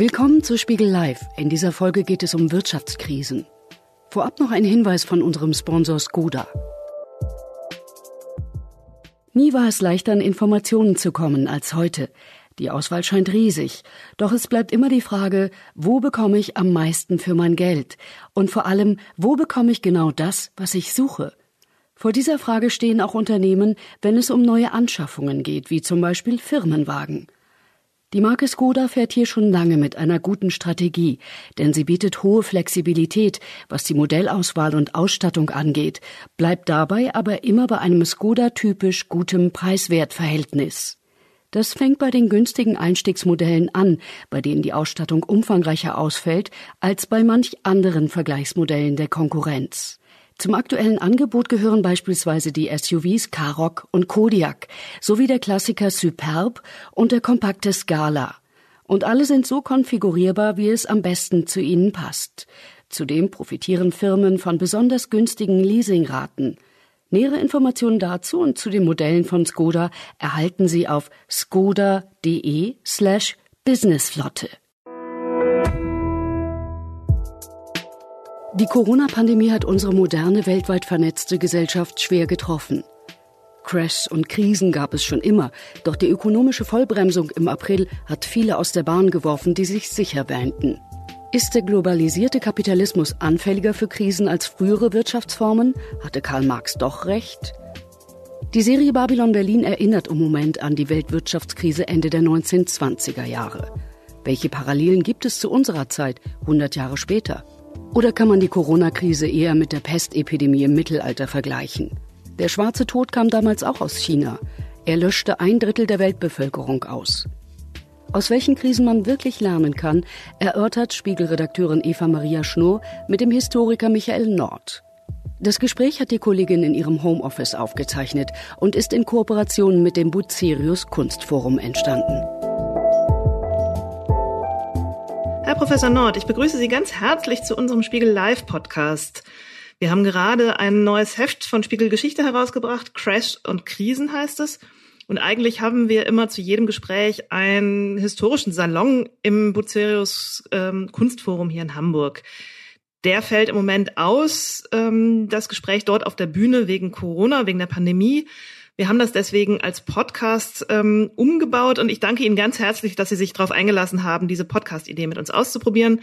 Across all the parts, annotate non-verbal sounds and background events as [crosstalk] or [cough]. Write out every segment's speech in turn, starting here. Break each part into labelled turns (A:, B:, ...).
A: Willkommen zu Spiegel Live. In dieser Folge geht es um Wirtschaftskrisen. Vorab noch ein Hinweis von unserem Sponsor Skoda. Nie war es leichter, an Informationen zu kommen als heute. Die Auswahl scheint riesig. Doch es bleibt immer die Frage, wo bekomme ich am meisten für mein Geld? Und vor allem, wo bekomme ich genau das, was ich suche? Vor dieser Frage stehen auch Unternehmen, wenn es um neue Anschaffungen geht, wie zum Beispiel Firmenwagen. Die Marke Skoda fährt hier schon lange mit einer guten Strategie, denn sie bietet hohe Flexibilität, was die Modellauswahl und Ausstattung angeht, bleibt dabei aber immer bei einem Skoda-typisch gutem Preis-Wert-Verhältnis. Das fängt bei den günstigen Einstiegsmodellen an, bei denen die Ausstattung umfangreicher ausfällt als bei manch anderen Vergleichsmodellen der Konkurrenz. Zum aktuellen Angebot gehören beispielsweise die SUVs Karoq und Kodiak sowie der Klassiker Superb und der kompakte Scala. Und alle sind so konfigurierbar, wie es am besten zu ihnen passt. Zudem profitieren Firmen von besonders günstigen Leasingraten. Nähere Informationen dazu und zu den Modellen von Skoda erhalten Sie auf skoda.de slash businessflotte. Die Corona-Pandemie hat unsere moderne, weltweit vernetzte Gesellschaft schwer getroffen. Crashs und Krisen gab es schon immer, doch die ökonomische Vollbremsung im April hat viele aus der Bahn geworfen, die sich sicher wähnten. Ist der globalisierte Kapitalismus anfälliger für Krisen als frühere Wirtschaftsformen? Hatte Karl Marx doch recht? Die Serie Babylon Berlin erinnert im Moment an die Weltwirtschaftskrise Ende der 1920er Jahre. Welche Parallelen gibt es zu unserer Zeit, 100 Jahre später? Oder kann man die Corona-Krise eher mit der Pestepidemie im Mittelalter vergleichen? Der schwarze Tod kam damals auch aus China. Er löschte ein Drittel der Weltbevölkerung aus. Aus welchen Krisen man wirklich lernen kann, erörtert Spiegelredakteurin Eva Maria Schnurr mit dem Historiker Michael Nord. Das Gespräch hat die Kollegin in ihrem Homeoffice aufgezeichnet und ist in Kooperation mit dem Bucerius Kunstforum entstanden.
B: Herr Professor Nord, ich begrüße Sie ganz herzlich zu unserem Spiegel Live Podcast. Wir haben gerade ein neues Heft von Spiegel Geschichte herausgebracht. Crash und Krisen heißt es. Und eigentlich haben wir immer zu jedem Gespräch einen historischen Salon im Bucerius ähm, Kunstforum hier in Hamburg. Der fällt im Moment aus, ähm, das Gespräch dort auf der Bühne wegen Corona, wegen der Pandemie. Wir haben das deswegen als Podcast ähm, umgebaut und ich danke Ihnen ganz herzlich, dass Sie sich darauf eingelassen haben, diese Podcast-Idee mit uns auszuprobieren.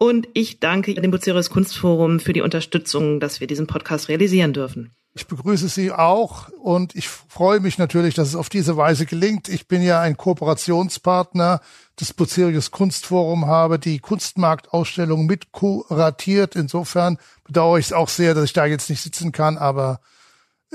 B: Und ich danke dem Bucerius Kunstforum für die Unterstützung, dass wir diesen Podcast realisieren dürfen.
C: Ich begrüße Sie auch und ich freue mich natürlich, dass es auf diese Weise gelingt. Ich bin ja ein Kooperationspartner des Bucerius Kunstforum, habe die Kunstmarktausstellung mit kuratiert. Insofern bedauere ich es auch sehr, dass ich da jetzt nicht sitzen kann, aber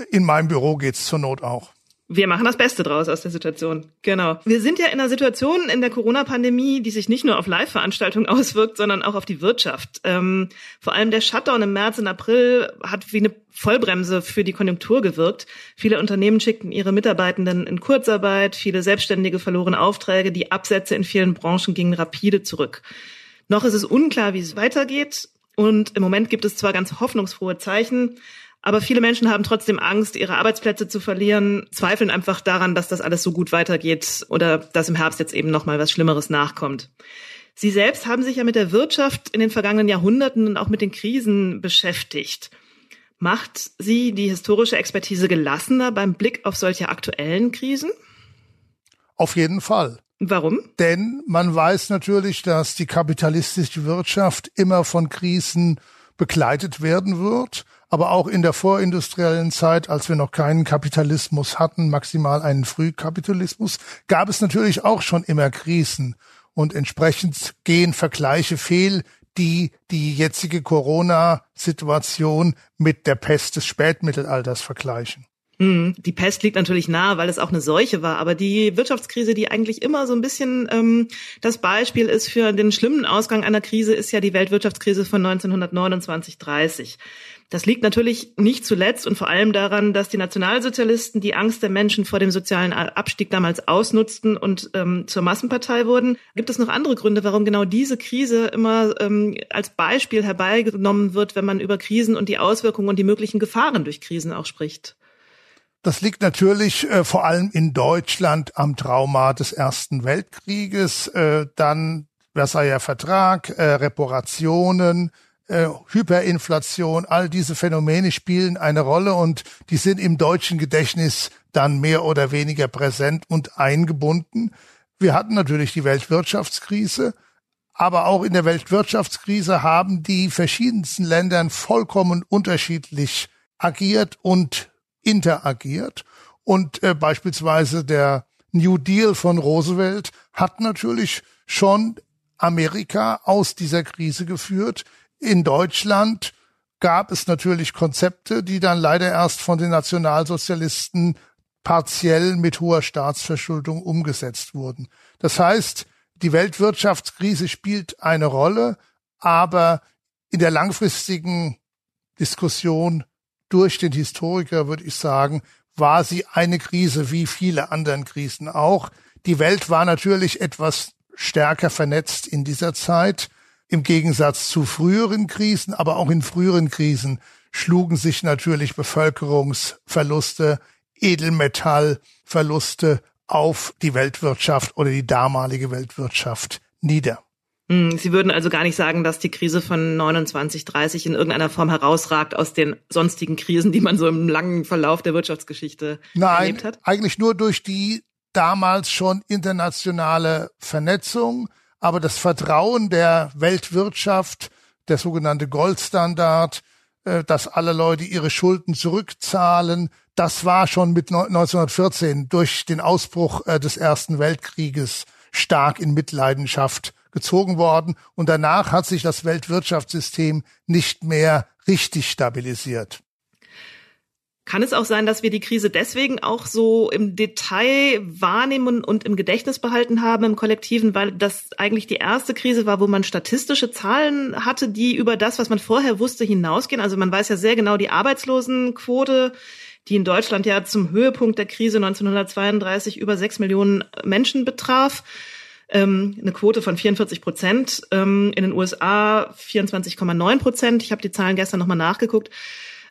C: in meinem Büro geht's zur Not auch.
B: Wir machen das Beste draus aus der Situation. Genau. Wir sind ja in einer Situation in der Corona-Pandemie, die sich nicht nur auf Live-Veranstaltungen [laughs] auswirkt, sondern auch auf die Wirtschaft. Ähm, vor allem der Shutdown im März und April hat wie eine Vollbremse für die Konjunktur gewirkt. Viele Unternehmen schickten ihre Mitarbeitenden in Kurzarbeit, viele Selbstständige verloren Aufträge, die Absätze in vielen Branchen gingen rapide zurück. Noch ist es unklar, wie es weitergeht. Und im Moment gibt es zwar ganz hoffnungsfrohe Zeichen, aber viele Menschen haben trotzdem Angst, ihre Arbeitsplätze zu verlieren, zweifeln einfach daran, dass das alles so gut weitergeht oder dass im Herbst jetzt eben noch mal was Schlimmeres nachkommt. Sie selbst haben sich ja mit der Wirtschaft in den vergangenen Jahrhunderten und auch mit den Krisen beschäftigt. Macht Sie die historische Expertise gelassener beim Blick auf solche aktuellen Krisen?
C: Auf jeden Fall.
B: Warum?
C: Denn man weiß natürlich, dass die kapitalistische Wirtschaft immer von Krisen begleitet werden wird aber auch in der vorindustriellen Zeit, als wir noch keinen Kapitalismus hatten, maximal einen Frühkapitalismus, gab es natürlich auch schon immer Krisen. Und entsprechend gehen Vergleiche fehl, die die jetzige Corona-Situation mit der Pest des Spätmittelalters vergleichen.
B: Hm, die Pest liegt natürlich nahe, weil es auch eine Seuche war. Aber die Wirtschaftskrise, die eigentlich immer so ein bisschen ähm, das Beispiel ist für den schlimmen Ausgang einer Krise, ist ja die Weltwirtschaftskrise von 1929-30. Das liegt natürlich nicht zuletzt und vor allem daran, dass die Nationalsozialisten die Angst der Menschen vor dem sozialen Abstieg damals ausnutzten und ähm, zur Massenpartei wurden. Gibt es noch andere Gründe, warum genau diese Krise immer ähm, als Beispiel herbeigenommen wird, wenn man über Krisen und die Auswirkungen und die möglichen Gefahren durch Krisen auch spricht?
C: Das liegt natürlich äh, vor allem in Deutschland am Trauma des Ersten Weltkrieges, äh, dann Versailler Vertrag, äh, Reparationen, äh, Hyperinflation, all diese Phänomene spielen eine Rolle und die sind im deutschen Gedächtnis dann mehr oder weniger präsent und eingebunden. Wir hatten natürlich die Weltwirtschaftskrise, aber auch in der Weltwirtschaftskrise haben die verschiedensten Länder vollkommen unterschiedlich agiert und interagiert. Und äh, beispielsweise der New Deal von Roosevelt hat natürlich schon Amerika aus dieser Krise geführt. In Deutschland gab es natürlich Konzepte, die dann leider erst von den Nationalsozialisten partiell mit hoher Staatsverschuldung umgesetzt wurden. Das heißt, die Weltwirtschaftskrise spielt eine Rolle, aber in der langfristigen Diskussion durch den Historiker würde ich sagen, war sie eine Krise wie viele anderen Krisen auch. Die Welt war natürlich etwas stärker vernetzt in dieser Zeit im Gegensatz zu früheren Krisen, aber auch in früheren Krisen schlugen sich natürlich Bevölkerungsverluste, Edelmetallverluste auf die Weltwirtschaft oder die damalige Weltwirtschaft nieder.
B: Hm, Sie würden also gar nicht sagen, dass die Krise von 29, 30 in irgendeiner Form herausragt aus den sonstigen Krisen, die man so im langen Verlauf der Wirtschaftsgeschichte Nein, erlebt hat?
C: Eigentlich nur durch die damals schon internationale Vernetzung, aber das Vertrauen der Weltwirtschaft, der sogenannte Goldstandard, äh, dass alle Leute ihre Schulden zurückzahlen, das war schon mit 1914 durch den Ausbruch äh, des Ersten Weltkrieges stark in Mitleidenschaft gezogen worden. Und danach hat sich das Weltwirtschaftssystem nicht mehr richtig stabilisiert.
B: Kann es auch sein, dass wir die Krise deswegen auch so im Detail wahrnehmen und im Gedächtnis behalten haben im Kollektiven, weil das eigentlich die erste Krise war, wo man statistische Zahlen hatte, die über das, was man vorher wusste, hinausgehen? Also man weiß ja sehr genau die Arbeitslosenquote die in Deutschland ja zum Höhepunkt der Krise 1932 über sechs Millionen Menschen betraf. Ähm, eine Quote von 44 Prozent, ähm, in den USA 24,9 Prozent. Ich habe die Zahlen gestern nochmal nachgeguckt.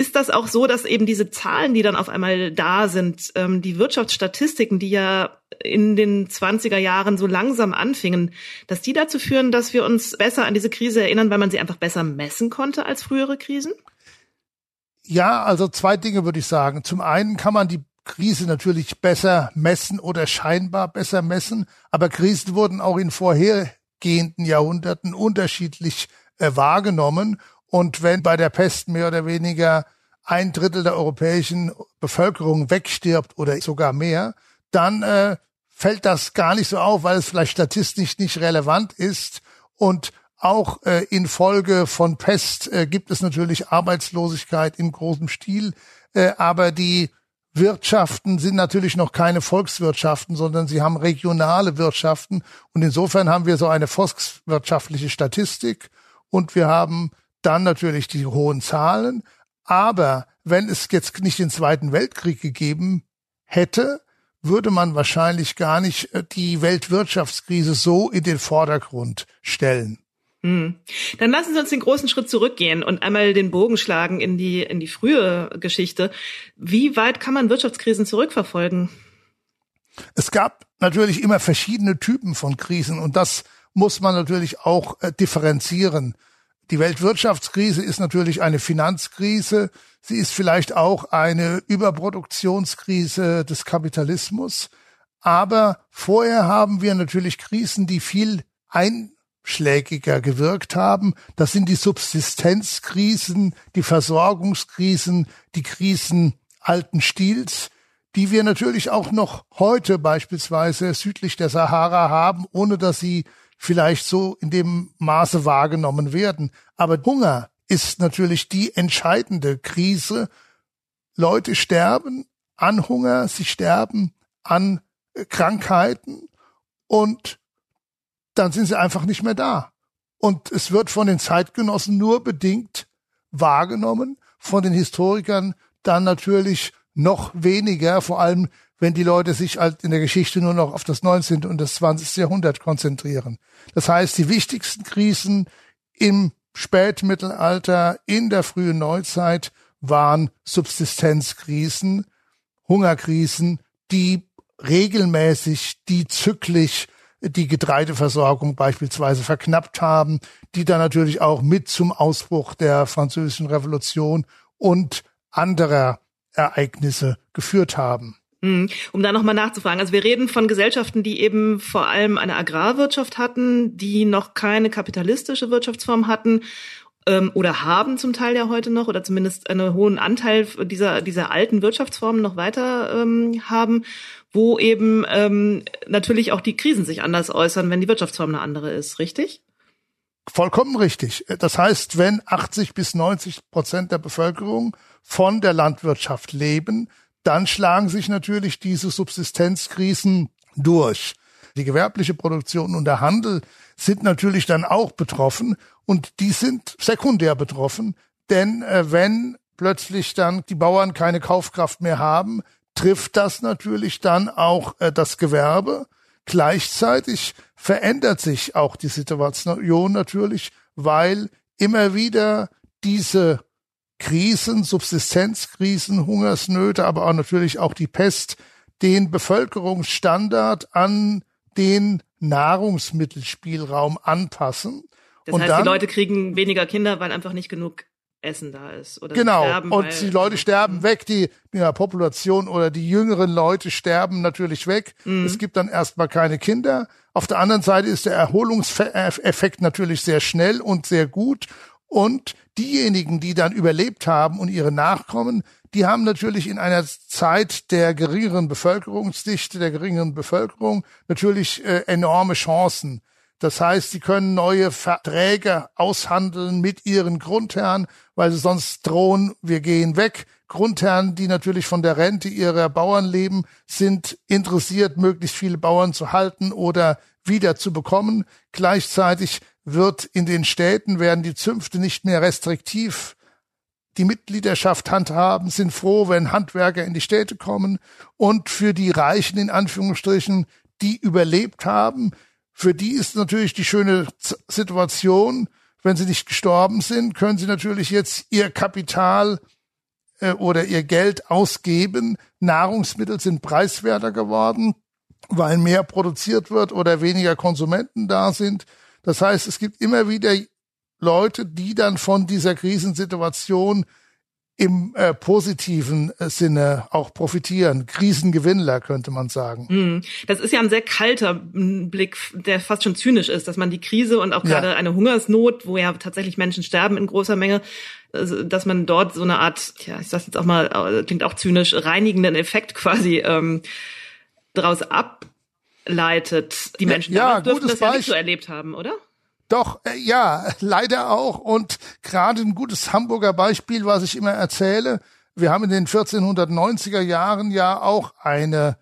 B: Ist das auch so, dass eben diese Zahlen, die dann auf einmal da sind, ähm, die Wirtschaftsstatistiken, die ja in den 20er Jahren so langsam anfingen, dass die dazu führen, dass wir uns besser an diese Krise erinnern, weil man sie einfach besser messen konnte als frühere Krisen?
C: Ja, also zwei Dinge würde ich sagen. Zum einen kann man die Krise natürlich besser messen oder scheinbar besser messen, aber Krisen wurden auch in vorhergehenden Jahrhunderten unterschiedlich äh, wahrgenommen. Und wenn bei der Pest mehr oder weniger ein Drittel der europäischen Bevölkerung wegstirbt oder sogar mehr, dann äh, fällt das gar nicht so auf, weil es vielleicht statistisch nicht relevant ist. Und auch äh, infolge von Pest äh, gibt es natürlich Arbeitslosigkeit im großen Stil, äh, aber die Wirtschaften sind natürlich noch keine Volkswirtschaften, sondern sie haben regionale Wirtschaften. Und insofern haben wir so eine volkswirtschaftliche Statistik und wir haben dann natürlich die hohen Zahlen. Aber wenn es jetzt nicht den Zweiten Weltkrieg gegeben hätte, würde man wahrscheinlich gar nicht äh, die Weltwirtschaftskrise so in den Vordergrund stellen.
B: Mhm. Dann lassen Sie uns den großen Schritt zurückgehen und einmal den Bogen schlagen in die, in die frühe Geschichte. Wie weit kann man Wirtschaftskrisen zurückverfolgen?
C: Es gab natürlich immer verschiedene Typen von Krisen und das muss man natürlich auch äh, differenzieren. Die Weltwirtschaftskrise ist natürlich eine Finanzkrise. Sie ist vielleicht auch eine Überproduktionskrise des Kapitalismus. Aber vorher haben wir natürlich Krisen, die viel ein schlägiger gewirkt haben. Das sind die Subsistenzkrisen, die Versorgungskrisen, die Krisen alten Stils, die wir natürlich auch noch heute beispielsweise südlich der Sahara haben, ohne dass sie vielleicht so in dem Maße wahrgenommen werden. Aber Hunger ist natürlich die entscheidende Krise. Leute sterben an Hunger, sie sterben an Krankheiten und dann sind sie einfach nicht mehr da. Und es wird von den Zeitgenossen nur bedingt wahrgenommen, von den Historikern dann natürlich noch weniger, vor allem wenn die Leute sich halt in der Geschichte nur noch auf das 19. und das 20. Jahrhundert konzentrieren. Das heißt, die wichtigsten Krisen im Spätmittelalter, in der frühen Neuzeit waren Subsistenzkrisen, Hungerkrisen, die regelmäßig, die zyklisch die Getreideversorgung beispielsweise verknappt haben, die dann natürlich auch mit zum Ausbruch der französischen Revolution und anderer Ereignisse geführt haben.
B: Hm. Um da nochmal nachzufragen. Also wir reden von Gesellschaften, die eben vor allem eine Agrarwirtschaft hatten, die noch keine kapitalistische Wirtschaftsform hatten ähm, oder haben zum Teil ja heute noch oder zumindest einen hohen Anteil dieser, dieser alten Wirtschaftsformen noch weiter ähm, haben, wo eben ähm, natürlich auch die Krisen sich anders äußern, wenn die Wirtschaftsform eine andere ist, richtig?
C: Vollkommen richtig. Das heißt, wenn 80 bis 90 Prozent der Bevölkerung von der Landwirtschaft leben, dann schlagen sich natürlich diese Subsistenzkrisen durch. Die gewerbliche Produktion und der Handel sind natürlich dann auch betroffen und die sind sekundär betroffen, denn äh, wenn plötzlich dann die Bauern keine Kaufkraft mehr haben, trifft das natürlich dann auch äh, das Gewerbe. Gleichzeitig verändert sich auch die Situation natürlich, weil immer wieder diese Krisen, Subsistenzkrisen, Hungersnöte, aber auch natürlich auch die Pest, den Bevölkerungsstandard an den Nahrungsmittelspielraum anpassen.
B: Das und heißt, dann, die Leute kriegen weniger Kinder, weil einfach nicht genug Essen da ist. Oder
C: genau, sterben, und die Leute sterben weg, die ja, Population oder die jüngeren Leute sterben natürlich weg. Mhm. Es gibt dann erstmal keine Kinder. Auf der anderen Seite ist der Erholungseffekt natürlich sehr schnell und sehr gut. Und diejenigen, die dann überlebt haben und ihre Nachkommen, die haben natürlich in einer Zeit der geringeren Bevölkerungsdichte, der geringeren Bevölkerung natürlich äh, enorme Chancen. Das heißt, sie können neue Verträge aushandeln mit ihren Grundherren, weil sie sonst drohen, wir gehen weg. Grundherren, die natürlich von der Rente ihrer Bauern leben, sind interessiert, möglichst viele Bauern zu halten oder wieder zu bekommen. Gleichzeitig wird in den Städten werden die Zünfte nicht mehr restriktiv die Mitgliedschaft handhaben, sind froh, wenn Handwerker in die Städte kommen und für die Reichen in Anführungsstrichen, die überlebt haben, für die ist natürlich die schöne Situation, wenn sie nicht gestorben sind, können sie natürlich jetzt ihr Kapital äh, oder ihr Geld ausgeben. Nahrungsmittel sind preiswerter geworden, weil mehr produziert wird oder weniger Konsumenten da sind. Das heißt, es gibt immer wieder Leute, die dann von dieser Krisensituation im äh, positiven äh, Sinne auch profitieren. Krisengewinnler könnte man sagen.
B: Mhm. Das ist ja ein sehr kalter Blick, der fast schon zynisch ist, dass man die Krise und auch gerade ja. eine Hungersnot, wo ja tatsächlich Menschen sterben in großer Menge, also, dass man dort so eine Art, ja, ich sag's jetzt auch mal, äh, klingt auch zynisch, reinigenden Effekt quasi ähm, daraus ableitet. Die Menschen
C: ja, damals dürften
B: das ja nicht so erlebt haben, oder?
C: Doch, äh, ja, leider auch. Und gerade ein gutes Hamburger Beispiel, was ich immer erzähle. Wir haben in den 1490er Jahren ja auch eine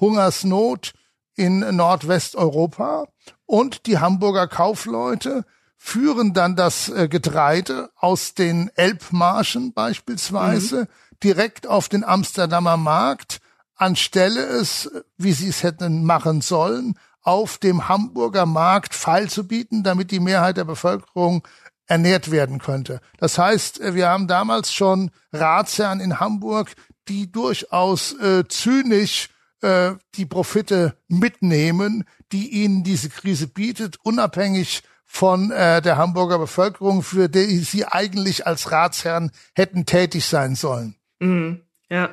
C: Hungersnot in Nordwesteuropa. Und die Hamburger Kaufleute führen dann das äh, Getreide aus den Elbmarschen beispielsweise mhm. direkt auf den Amsterdamer Markt, anstelle es, wie sie es hätten machen sollen, auf dem Hamburger Markt feil zu bieten, damit die Mehrheit der Bevölkerung ernährt werden könnte. Das heißt, äh, wir haben damals schon Ratsherren in Hamburg, die durchaus äh, zynisch äh, die Profite mitnehmen, die ihnen diese Krise bietet, unabhängig von äh, der Hamburger Bevölkerung, für die sie eigentlich als Ratsherren hätten tätig sein sollen.
B: Mhm. Ja.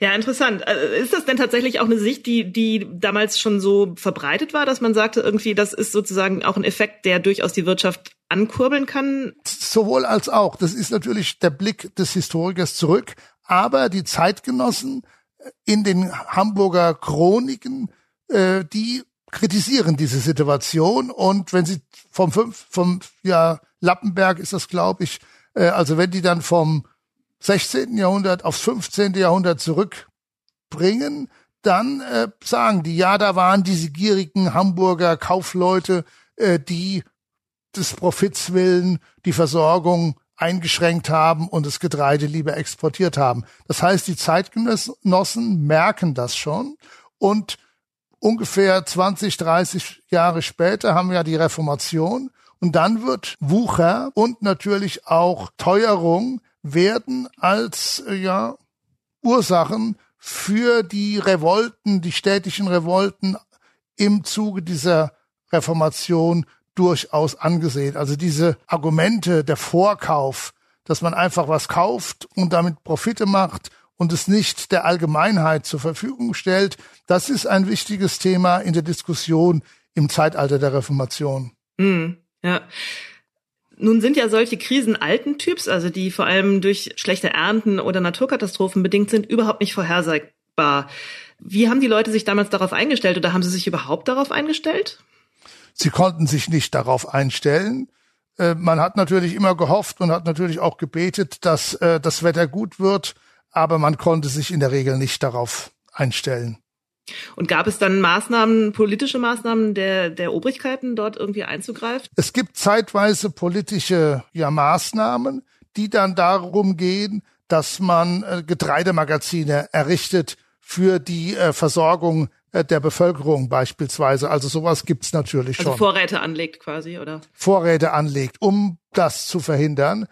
B: Ja, interessant. Äh, ist das denn tatsächlich auch eine Sicht, die, die damals schon so verbreitet war, dass man sagte, irgendwie, das ist sozusagen auch ein Effekt, der durchaus die Wirtschaft ankurbeln kann?
C: Sowohl als auch. Das ist natürlich der Blick des Historikers zurück. Aber die Zeitgenossen äh, in den Hamburger Chroniken, äh, die kritisieren diese Situation. Und wenn sie vom fünf, vom, ja, Lappenberg ist das, glaube ich, äh, also wenn die dann vom 16. Jahrhundert aufs 15. Jahrhundert zurückbringen, dann äh, sagen die, ja, da waren diese gierigen Hamburger Kaufleute, äh, die des Profits willen die Versorgung eingeschränkt haben und das Getreide lieber exportiert haben. Das heißt, die Zeitgenossen merken das schon und ungefähr 20, 30 Jahre später haben wir ja die Reformation und dann wird Wucher und natürlich auch Teuerung werden als äh, ja Ursachen für die Revolten, die städtischen Revolten im Zuge dieser Reformation durchaus angesehen. Also diese Argumente, der Vorkauf, dass man einfach was kauft und damit Profite macht und es nicht der Allgemeinheit zur Verfügung stellt, das ist ein wichtiges Thema in der Diskussion im Zeitalter der Reformation.
B: Mm, ja. Nun sind ja solche Krisen alten Typs, also die vor allem durch schlechte Ernten oder Naturkatastrophen bedingt sind, überhaupt nicht vorhersagbar. Wie haben die Leute sich damals darauf eingestellt oder haben sie sich überhaupt darauf eingestellt?
C: Sie konnten sich nicht darauf einstellen. Äh, man hat natürlich immer gehofft und hat natürlich auch gebetet, dass äh, das Wetter gut wird, aber man konnte sich in der Regel nicht darauf einstellen.
B: Und gab es dann Maßnahmen, politische Maßnahmen der, der Obrigkeiten, dort irgendwie einzugreifen?
C: Es gibt zeitweise politische ja, Maßnahmen, die dann darum gehen, dass man äh, Getreidemagazine errichtet für die äh, Versorgung äh, der Bevölkerung beispielsweise. Also sowas gibt's natürlich also schon.
B: Vorräte anlegt quasi, oder?
C: Vorräte anlegt, um das zu verhindern.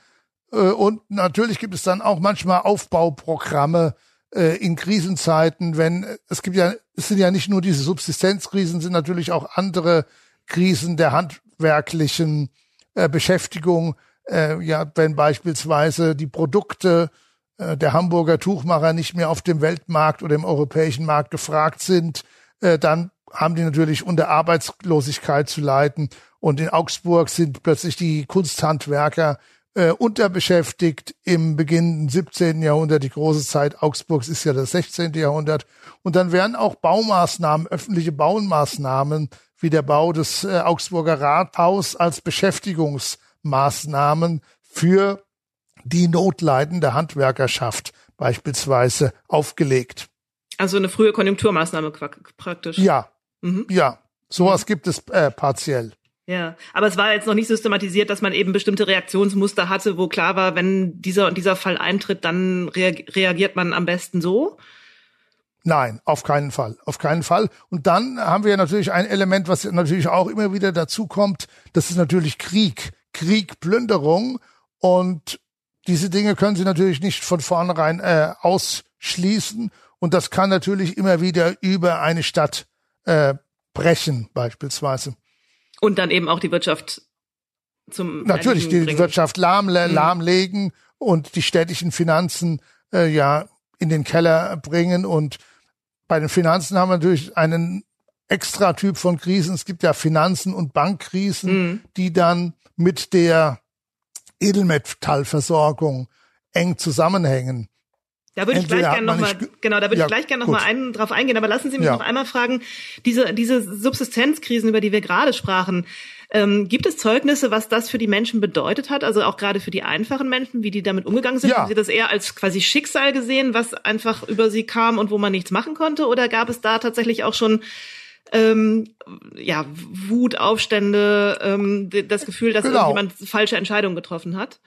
C: Äh, und natürlich gibt es dann auch manchmal Aufbauprogramme, äh, in Krisenzeiten, wenn es gibt ja, es sind ja nicht nur diese Subsistenzkrisen, sind natürlich auch andere Krisen der handwerklichen äh, Beschäftigung. Äh, ja, wenn beispielsweise die Produkte äh, der Hamburger Tuchmacher nicht mehr auf dem Weltmarkt oder im europäischen Markt gefragt sind, äh, dann haben die natürlich unter Arbeitslosigkeit zu leiden. Und in Augsburg sind plötzlich die Kunsthandwerker äh, unterbeschäftigt im Beginn 17. Jahrhundert. Die große Zeit Augsburgs ist ja das 16. Jahrhundert. Und dann werden auch Baumaßnahmen, öffentliche Baumaßnahmen wie der Bau des äh, Augsburger Rathaus als Beschäftigungsmaßnahmen für die notleidende Handwerkerschaft beispielsweise aufgelegt.
B: Also eine frühe Konjunkturmaßnahme praktisch.
C: Ja, mhm. ja, sowas gibt es äh, partiell.
B: Ja, aber es war jetzt noch nicht systematisiert, dass man eben bestimmte Reaktionsmuster hatte, wo klar war, wenn dieser und dieser Fall eintritt, dann reagiert man am besten so.
C: Nein, auf keinen Fall, auf keinen Fall. Und dann haben wir natürlich ein Element, was natürlich auch immer wieder dazu kommt, das ist natürlich Krieg, Krieg, Plünderung und diese Dinge können Sie natürlich nicht von vornherein äh, ausschließen und das kann natürlich immer wieder über eine Stadt äh, brechen beispielsweise.
B: Und dann eben auch die Wirtschaft zum
C: Natürlich die bringen. Wirtschaft lahm, mhm. lahmlegen und die städtischen Finanzen äh, ja in den Keller bringen. Und bei den Finanzen haben wir natürlich einen extra Typ von Krisen. Es gibt ja Finanzen und Bankkrisen, mhm. die dann mit der Edelmetallversorgung eng zusammenhängen.
B: Da würde ich gleich gerne nochmal, genau, da würde ja, ich gleich gerne nochmal einen drauf eingehen. Aber lassen Sie mich ja. noch einmal fragen, diese, diese Subsistenzkrisen, über die wir gerade sprachen, ähm, gibt es Zeugnisse, was das für die Menschen bedeutet hat? Also auch gerade für die einfachen Menschen, wie die damit umgegangen sind? Ja. Haben Sie das eher als quasi Schicksal gesehen, was einfach über sie kam und wo man nichts machen konnte? Oder gab es da tatsächlich auch schon ähm, ja, Wut, Aufstände, ähm, das Gefühl, dass genau. irgendjemand falsche Entscheidungen getroffen hat?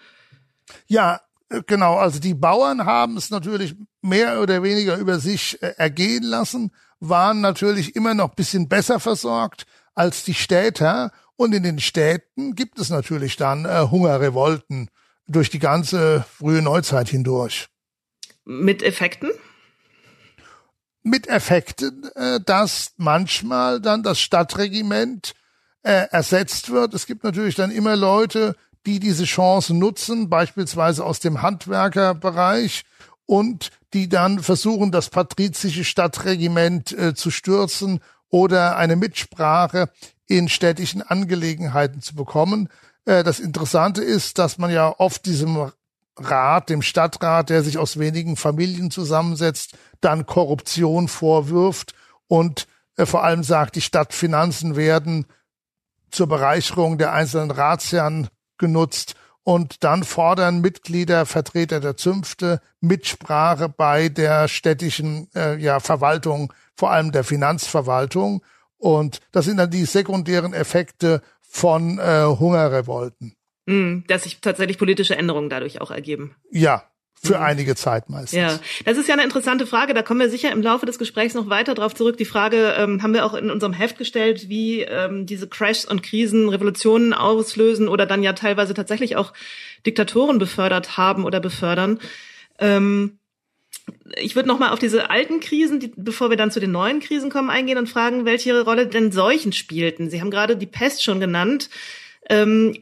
C: Ja, Genau, also die Bauern haben es natürlich mehr oder weniger über sich äh, ergehen lassen, waren natürlich immer noch bisschen besser versorgt als die Städter. Und in den Städten gibt es natürlich dann äh, Hungerrevolten durch die ganze frühe Neuzeit hindurch.
B: Mit Effekten?
C: Mit Effekten, äh, dass manchmal dann das Stadtregiment äh, ersetzt wird. Es gibt natürlich dann immer Leute, die diese Chance nutzen, beispielsweise aus dem Handwerkerbereich und die dann versuchen, das patrizische Stadtregiment äh, zu stürzen oder eine Mitsprache in städtischen Angelegenheiten zu bekommen. Äh, das Interessante ist, dass man ja oft diesem Rat, dem Stadtrat, der sich aus wenigen Familien zusammensetzt, dann Korruption vorwirft und äh, vor allem sagt, die Stadtfinanzen werden zur Bereicherung der einzelnen Ratsherren genutzt und dann fordern Mitglieder, Vertreter der Zünfte Mitsprache bei der städtischen äh, ja, Verwaltung, vor allem der Finanzverwaltung. Und das sind dann die sekundären Effekte von äh, Hungerrevolten.
B: Mm, dass sich tatsächlich politische Änderungen dadurch auch ergeben.
C: Ja, für mhm. einige Zeit meistens.
B: Ja, das ist ja eine interessante Frage. Da kommen wir sicher im Laufe des Gesprächs noch weiter drauf zurück. Die Frage ähm, haben wir auch in unserem Heft gestellt, wie ähm, diese Crashs und Krisen Revolutionen auslösen oder dann ja teilweise tatsächlich auch Diktatoren befördert haben oder befördern. Ähm, ich würde noch mal auf diese alten Krisen, die, bevor wir dann zu den neuen Krisen kommen, eingehen und fragen, welche Rolle denn Seuchen spielten. Sie haben gerade die Pest schon genannt. Ähm,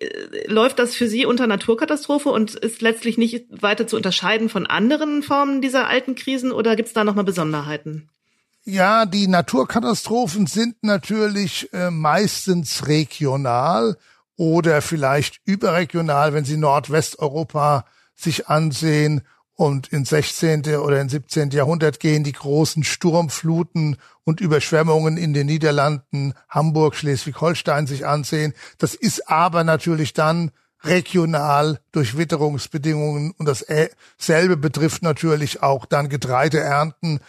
B: läuft das für Sie unter Naturkatastrophe und ist letztlich nicht weiter zu unterscheiden von anderen Formen dieser alten Krisen oder gibt es da nochmal Besonderheiten?
C: Ja, die Naturkatastrophen sind natürlich äh, meistens regional oder vielleicht überregional, wenn Sie Nordwesteuropa sich ansehen und ins 16. oder ins 17. Jahrhundert gehen die großen Sturmfluten und Überschwemmungen in den Niederlanden, Hamburg, Schleswig-Holstein sich ansehen. Das ist aber natürlich dann regional durch Witterungsbedingungen und dasselbe betrifft natürlich auch dann Getreideernten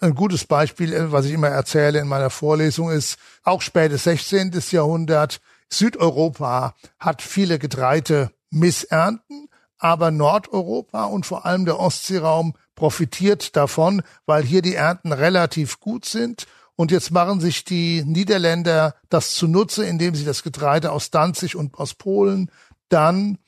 C: ein gutes Beispiel, äh, was ich immer erzähle in meiner Vorlesung, ist auch spätes 16. Jahrhundert. Südeuropa hat viele Getreide-Missernten, aber Nordeuropa und vor allem der Ostseeraum profitiert davon, weil hier die Ernten relativ gut sind. Und jetzt machen sich die Niederländer das zunutze, indem sie das Getreide aus Danzig und aus Polen dann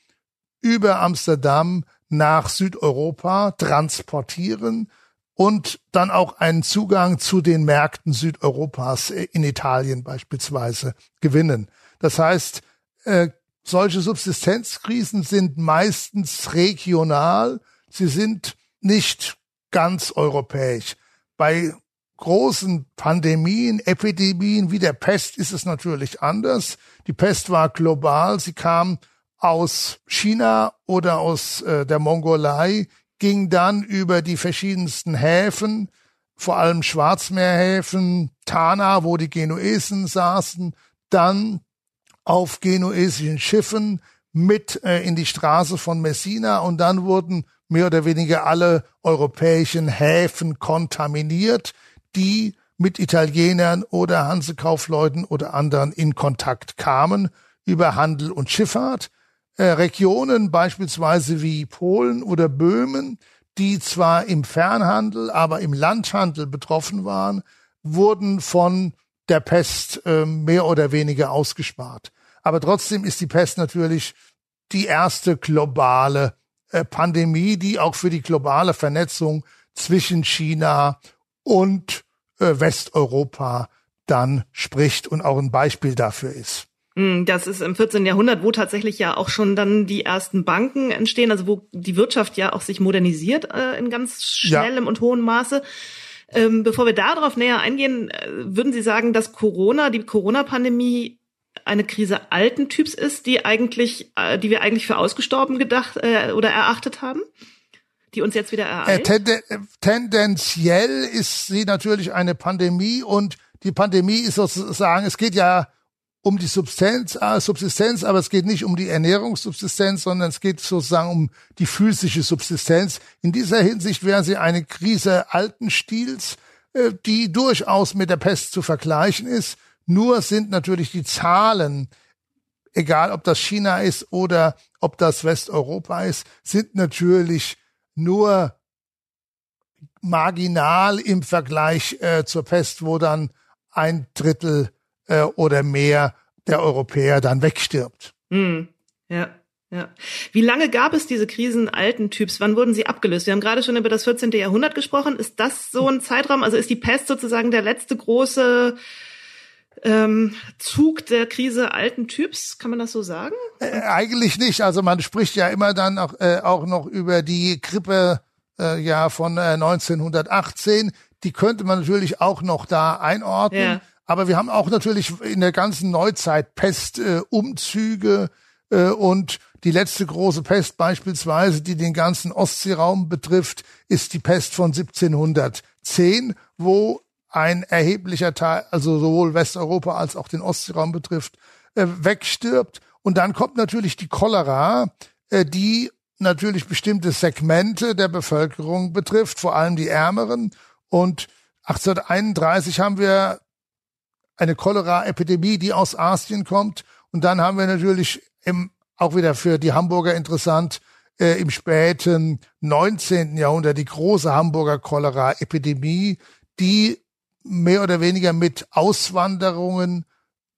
C: über Amsterdam nach Südeuropa transportieren und dann auch einen Zugang zu den Märkten Südeuropas äh, in Italien beispielsweise gewinnen. Das heißt, äh, solche Subsistenzkrisen sind meistens regional, sie sind nicht ganz europäisch. Bei großen Pandemien, Epidemien wie der Pest ist es natürlich anders. Die Pest war global, sie kam aus China oder aus äh, der Mongolei ging dann über die verschiedensten Häfen, vor allem Schwarzmeerhäfen, Tana, wo die Genuesen saßen, dann auf genuesischen Schiffen mit äh, in die Straße von Messina und dann wurden mehr oder weniger alle europäischen Häfen kontaminiert, die mit Italienern oder Hansekaufleuten oder anderen in Kontakt kamen über Handel und Schifffahrt. Äh, Regionen beispielsweise wie Polen oder Böhmen, die zwar im Fernhandel, aber im Landhandel betroffen waren, wurden von der Pest äh, mehr oder weniger ausgespart. Aber trotzdem ist die Pest natürlich die erste globale äh, Pandemie, die auch für die globale Vernetzung zwischen China und äh, Westeuropa dann spricht und auch ein Beispiel dafür ist.
B: Hm, das ist im 14. Jahrhundert, wo tatsächlich ja auch schon dann die ersten Banken entstehen, also wo die Wirtschaft ja auch sich modernisiert äh, in ganz schnellem ja. und hohem Maße. Ähm, bevor wir darauf näher eingehen, äh, würden Sie sagen, dass Corona, die Corona-Pandemie eine Krise alten Typs ist, die eigentlich, äh, die wir eigentlich für ausgestorben gedacht äh, oder erachtet haben? Die uns jetzt wieder ereilt? Äh,
C: tende tendenziell ist sie natürlich eine Pandemie und die Pandemie ist sozusagen, es geht ja um die Substanz, äh, Subsistenz, aber es geht nicht um die Ernährungssubsistenz, sondern es geht sozusagen um die physische Subsistenz. In dieser Hinsicht wäre sie eine Krise alten Stils, äh, die durchaus mit der Pest zu vergleichen ist. Nur sind natürlich die Zahlen, egal ob das China ist oder ob das Westeuropa ist, sind natürlich nur marginal im Vergleich äh, zur Pest, wo dann ein Drittel äh, oder mehr der Europäer dann wegstirbt.
B: Mm, ja. Ja. Wie lange gab es diese Krisen alten Typs? Wann wurden sie abgelöst? Wir haben gerade schon über das 14. Jahrhundert gesprochen. Ist das so ein Zeitraum? Also ist die Pest sozusagen der letzte große ähm, Zug der Krise alten Typs? Kann man das so sagen?
C: Äh, eigentlich nicht. Also man spricht ja immer dann auch, äh, auch noch über die Grippe äh, ja von äh, 1918. Die könnte man natürlich auch noch da einordnen. Ja. Aber wir haben auch natürlich in der ganzen Neuzeit Pestumzüge äh, äh, und die letzte große Pest beispielsweise, die den ganzen Ostseeraum betrifft, ist die Pest von 1710, wo ein erheblicher Teil, also sowohl Westeuropa als auch den Ostseeraum betrifft, äh, wegstirbt. Und dann kommt natürlich die Cholera, äh, die natürlich bestimmte Segmente der Bevölkerung betrifft, vor allem die Ärmeren. Und 1831 haben wir eine Cholera-Epidemie, die aus Asien kommt. Und dann haben wir natürlich im, auch wieder für die Hamburger interessant, äh, im späten 19. Jahrhundert die große Hamburger Cholera-Epidemie, die mehr oder weniger mit Auswanderungen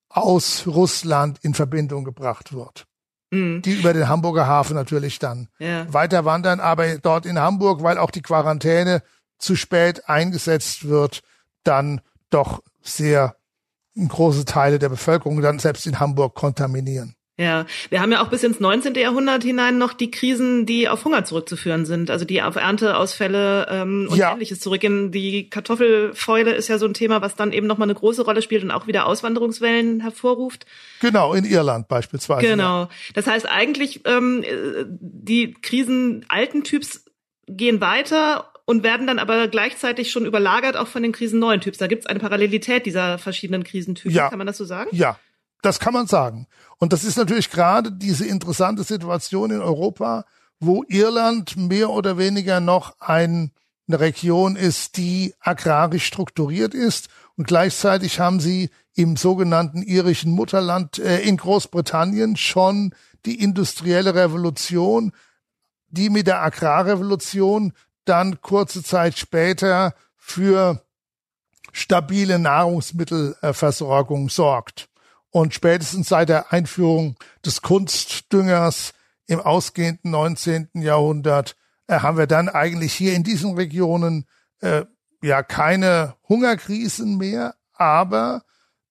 C: aus Russland in Verbindung gebracht wird. Mhm. Die über den Hamburger Hafen natürlich dann ja. weiter wandern, aber dort in Hamburg, weil auch die Quarantäne zu spät eingesetzt wird, dann doch sehr große Teile der Bevölkerung dann selbst in Hamburg kontaminieren.
B: Ja, wir haben ja auch bis ins 19. Jahrhundert hinein noch die Krisen, die auf Hunger zurückzuführen sind, also die auf Ernteausfälle ähm, und ja. ähnliches zurückgehen. Die Kartoffelfäule ist ja so ein Thema, was dann eben nochmal eine große Rolle spielt und auch wieder Auswanderungswellen hervorruft.
C: Genau, in Irland beispielsweise.
B: Genau. Das heißt eigentlich, ähm, die Krisen alten Typs gehen weiter und werden dann aber gleichzeitig schon überlagert auch von den Krisen neuen Typs. Da gibt es eine Parallelität dieser verschiedenen Krisentypen. Ja. Kann man das so sagen?
C: Ja, das kann man sagen. Und das ist natürlich gerade diese interessante Situation in Europa, wo Irland mehr oder weniger noch ein, eine Region ist, die agrarisch strukturiert ist. Und gleichzeitig haben sie im sogenannten irischen Mutterland äh, in Großbritannien schon die industrielle Revolution, die mit der Agrarrevolution dann kurze Zeit später für stabile Nahrungsmittelversorgung sorgt. Und spätestens seit der Einführung des Kunstdüngers im ausgehenden 19. Jahrhundert äh, haben wir dann eigentlich hier in diesen Regionen äh, ja keine Hungerkrisen mehr, aber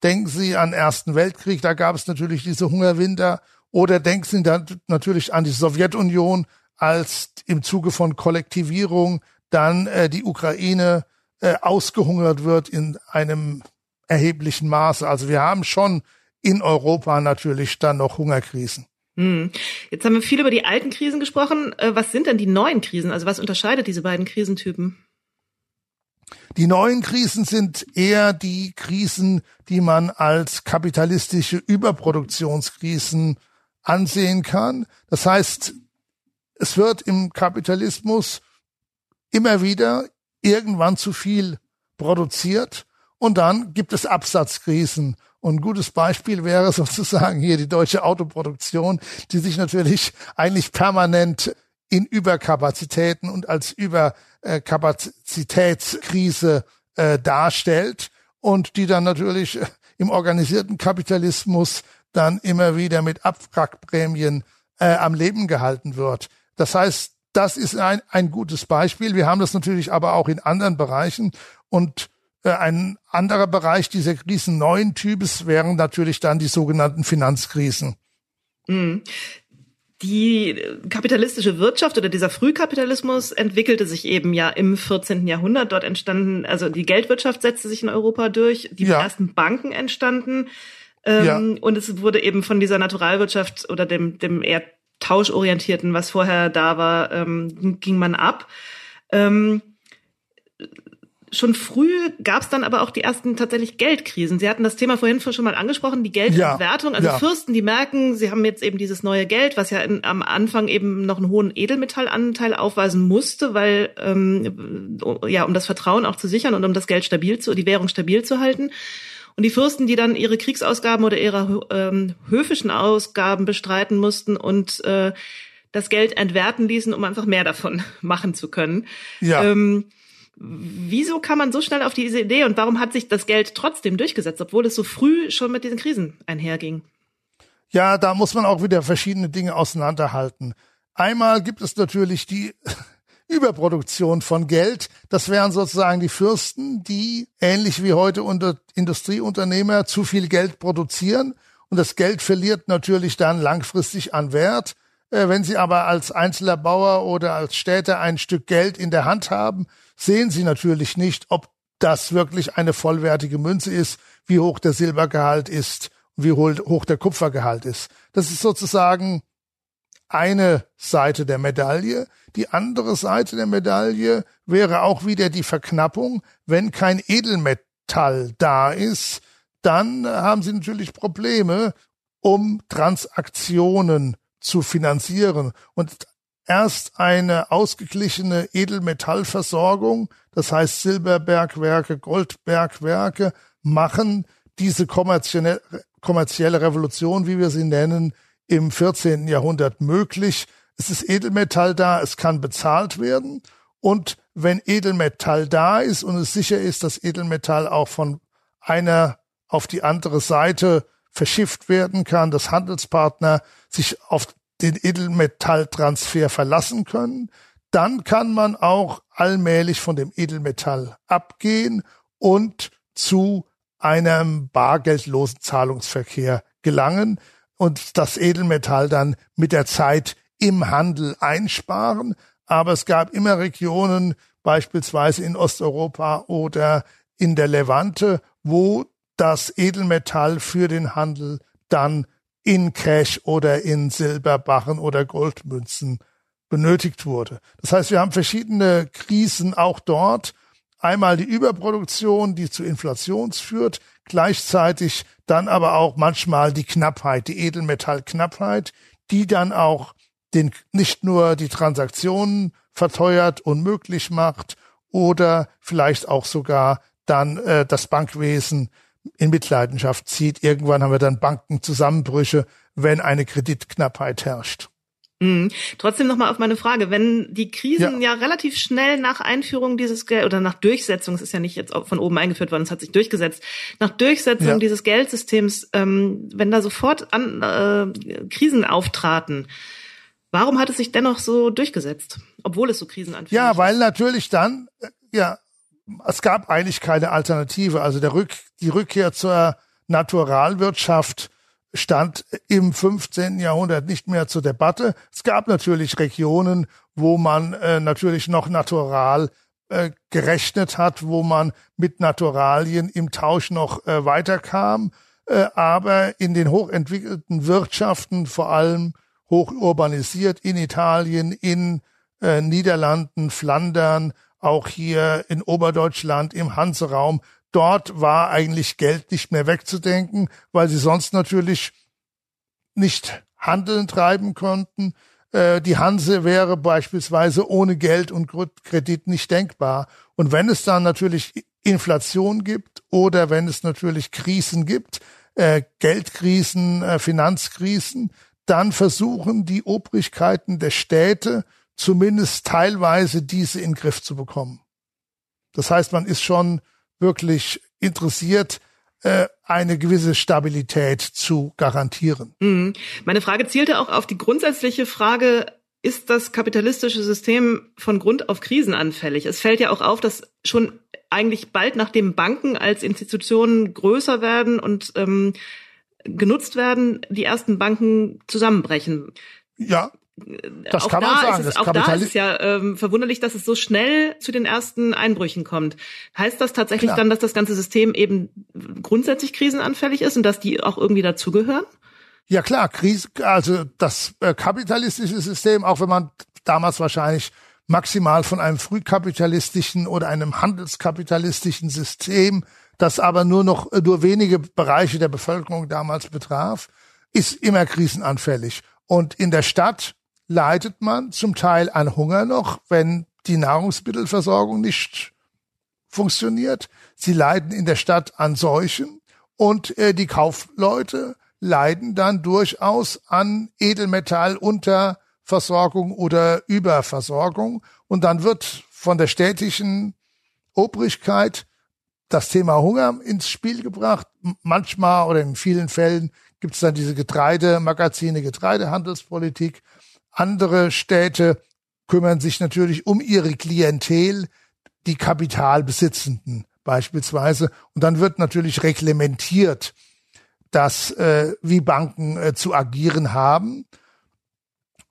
C: denken Sie an Ersten Weltkrieg, da gab es natürlich diese Hungerwinter, oder denken Sie dann natürlich an die Sowjetunion, als im Zuge von Kollektivierung dann äh, die Ukraine äh, ausgehungert wird in einem erheblichen Maße. Also wir haben schon in Europa natürlich dann noch Hungerkrisen.
B: Hm. Jetzt haben wir viel über die alten Krisen gesprochen. Äh, was sind denn die neuen Krisen? Also was unterscheidet diese beiden Krisentypen?
C: Die neuen Krisen sind eher die Krisen, die man als kapitalistische Überproduktionskrisen ansehen kann. Das heißt, es wird im Kapitalismus immer wieder irgendwann zu viel produziert und dann gibt es Absatzkrisen und ein gutes Beispiel wäre [laughs] sozusagen hier die deutsche Autoproduktion, die sich natürlich eigentlich permanent in Überkapazitäten und als Überkapazitätskrise äh, darstellt und die dann natürlich äh, im organisierten Kapitalismus dann immer wieder mit Abwrackprämien äh, am Leben gehalten wird. Das heißt, das ist ein, ein gutes Beispiel. Wir haben das natürlich aber auch in anderen Bereichen und äh, ein anderer Bereich dieser Krisen neuen Types wären natürlich dann die sogenannten Finanzkrisen.
B: Mhm. Die kapitalistische Wirtschaft oder dieser Frühkapitalismus entwickelte sich eben ja im 14. Jahrhundert. Dort entstanden, also die Geldwirtschaft setzte sich in Europa durch, die ja. ersten Banken entstanden. Ähm, ja. Und es wurde eben von dieser Naturalwirtschaft oder dem, dem eher tauschorientierten, was vorher da war, ähm, ging man ab. Ähm, schon früh gab es dann aber auch die ersten tatsächlich Geldkrisen. Sie hatten das Thema vorhin schon mal angesprochen, die Geldentwertung. Ja, also ja. Fürsten, die merken, sie haben jetzt eben dieses neue Geld, was ja in, am Anfang eben noch einen hohen Edelmetallanteil aufweisen musste, weil ähm, ja um das Vertrauen auch zu sichern und um das Geld stabil zu, die Währung stabil zu halten. Und die Fürsten, die dann ihre Kriegsausgaben oder ihre ähm, höfischen Ausgaben bestreiten mussten und äh, das Geld entwerten ließen, um einfach mehr davon [laughs] machen zu können. Ja. Ähm, Wieso kann man so schnell auf diese Idee und warum hat sich das Geld trotzdem durchgesetzt, obwohl es so früh schon mit diesen Krisen einherging?
C: Ja, da muss man auch wieder verschiedene Dinge auseinanderhalten. Einmal gibt es natürlich die Überproduktion von Geld. Das wären sozusagen die Fürsten, die ähnlich wie heute unter Industrieunternehmer zu viel Geld produzieren. Und das Geld verliert natürlich dann langfristig an Wert. Äh, wenn Sie aber als einzelner Bauer oder als Städter ein Stück Geld in der Hand haben, sehen Sie natürlich nicht, ob das wirklich eine vollwertige Münze ist, wie hoch der Silbergehalt ist, wie hoch der Kupfergehalt ist. Das ist sozusagen eine Seite der Medaille. Die andere Seite der Medaille wäre auch wieder die Verknappung. Wenn kein Edelmetall da ist, dann haben Sie natürlich Probleme, um Transaktionen zu finanzieren. Und erst eine ausgeglichene Edelmetallversorgung, das heißt Silberbergwerke, Goldbergwerke, machen diese kommerzielle, Revolution, wie wir sie nennen, im 14. Jahrhundert möglich. Es ist Edelmetall da, es kann bezahlt werden. Und wenn Edelmetall da ist und es sicher ist, dass Edelmetall auch von einer auf die andere Seite verschifft werden kann, dass Handelspartner sich auf den Edelmetalltransfer verlassen können, dann kann man auch allmählich von dem Edelmetall abgehen und zu einem bargeldlosen Zahlungsverkehr gelangen und das Edelmetall dann mit der Zeit im Handel einsparen. Aber es gab immer Regionen, beispielsweise in Osteuropa oder in der Levante, wo das Edelmetall für den Handel dann in Cash oder in Silberbarren oder Goldmünzen benötigt wurde. Das heißt, wir haben verschiedene Krisen auch dort. Einmal die Überproduktion, die zu Inflation führt, gleichzeitig dann aber auch manchmal die Knappheit, die Edelmetallknappheit, die dann auch den, nicht nur die Transaktionen verteuert, unmöglich macht oder vielleicht auch sogar dann äh, das Bankwesen in Mitleidenschaft zieht. Irgendwann haben wir dann Bankenzusammenbrüche, wenn eine Kreditknappheit herrscht.
B: Mhm. Trotzdem nochmal auf meine Frage, wenn die Krisen ja. ja. relativ schnell nach Einführung dieses Geld oder nach Durchsetzung, es ist ja nicht jetzt von oben eingeführt worden, es hat sich durchgesetzt, nach Durchsetzung ja. dieses Geldsystems, ähm, wenn da sofort an, äh, Krisen auftraten, warum hat es sich dennoch so durchgesetzt, obwohl es so Krisenanfällig
C: ist? Ja, weil natürlich dann, äh, ja, es gab eigentlich keine Alternative. Also der Rück, die Rückkehr zur Naturalwirtschaft stand im 15. Jahrhundert nicht mehr zur Debatte. Es gab natürlich Regionen, wo man äh, natürlich noch natural äh, gerechnet hat, wo man mit Naturalien im Tausch noch äh, weiterkam. Äh, aber in den hochentwickelten Wirtschaften, vor allem hochurbanisiert in Italien, in äh, Niederlanden, Flandern, auch hier in Oberdeutschland, im Hanseraum, dort war eigentlich Geld nicht mehr wegzudenken, weil sie sonst natürlich nicht Handeln treiben konnten. Äh, die Hanse wäre beispielsweise ohne Geld und Kredit nicht denkbar. Und wenn es dann natürlich Inflation gibt oder wenn es natürlich Krisen gibt, äh, Geldkrisen, äh, Finanzkrisen, dann versuchen die Obrigkeiten der Städte zumindest teilweise diese in den Griff zu bekommen. Das heißt, man ist schon wirklich interessiert, äh, eine gewisse Stabilität zu garantieren.
B: Mhm. Meine Frage zielte auch auf die grundsätzliche Frage, ist das kapitalistische System von Grund auf krisenanfällig? Es fällt ja auch auf, dass schon eigentlich bald nachdem Banken als Institutionen größer werden und ähm, genutzt werden, die ersten Banken zusammenbrechen.
C: Ja, das auch kann man sagen.
B: Ist es, auch da ist es ja ähm, verwunderlich, dass es so schnell zu den ersten Einbrüchen kommt. Heißt das tatsächlich Klar. dann, dass das ganze System eben grundsätzlich krisenanfällig ist und dass die auch irgendwie dazugehören?
C: Ja klar, Krise, also das äh, kapitalistische System, auch wenn man damals wahrscheinlich maximal von einem frühkapitalistischen oder einem handelskapitalistischen System, das aber nur noch äh, nur wenige Bereiche der Bevölkerung damals betraf, ist immer krisenanfällig. Und in der Stadt leidet man zum Teil an Hunger noch, wenn die Nahrungsmittelversorgung nicht funktioniert. Sie leiden in der Stadt an Seuchen und äh, die Kaufleute leiden dann durchaus an Edelmetallunterversorgung oder Überversorgung. Und dann wird von der städtischen Obrigkeit das Thema Hunger ins Spiel gebracht. Manchmal oder in vielen Fällen gibt es dann diese Getreidemagazine, Getreidehandelspolitik. Andere Städte kümmern sich natürlich um ihre Klientel, die Kapitalbesitzenden beispielsweise. Und dann wird natürlich reglementiert, dass äh, wie Banken äh, zu agieren haben.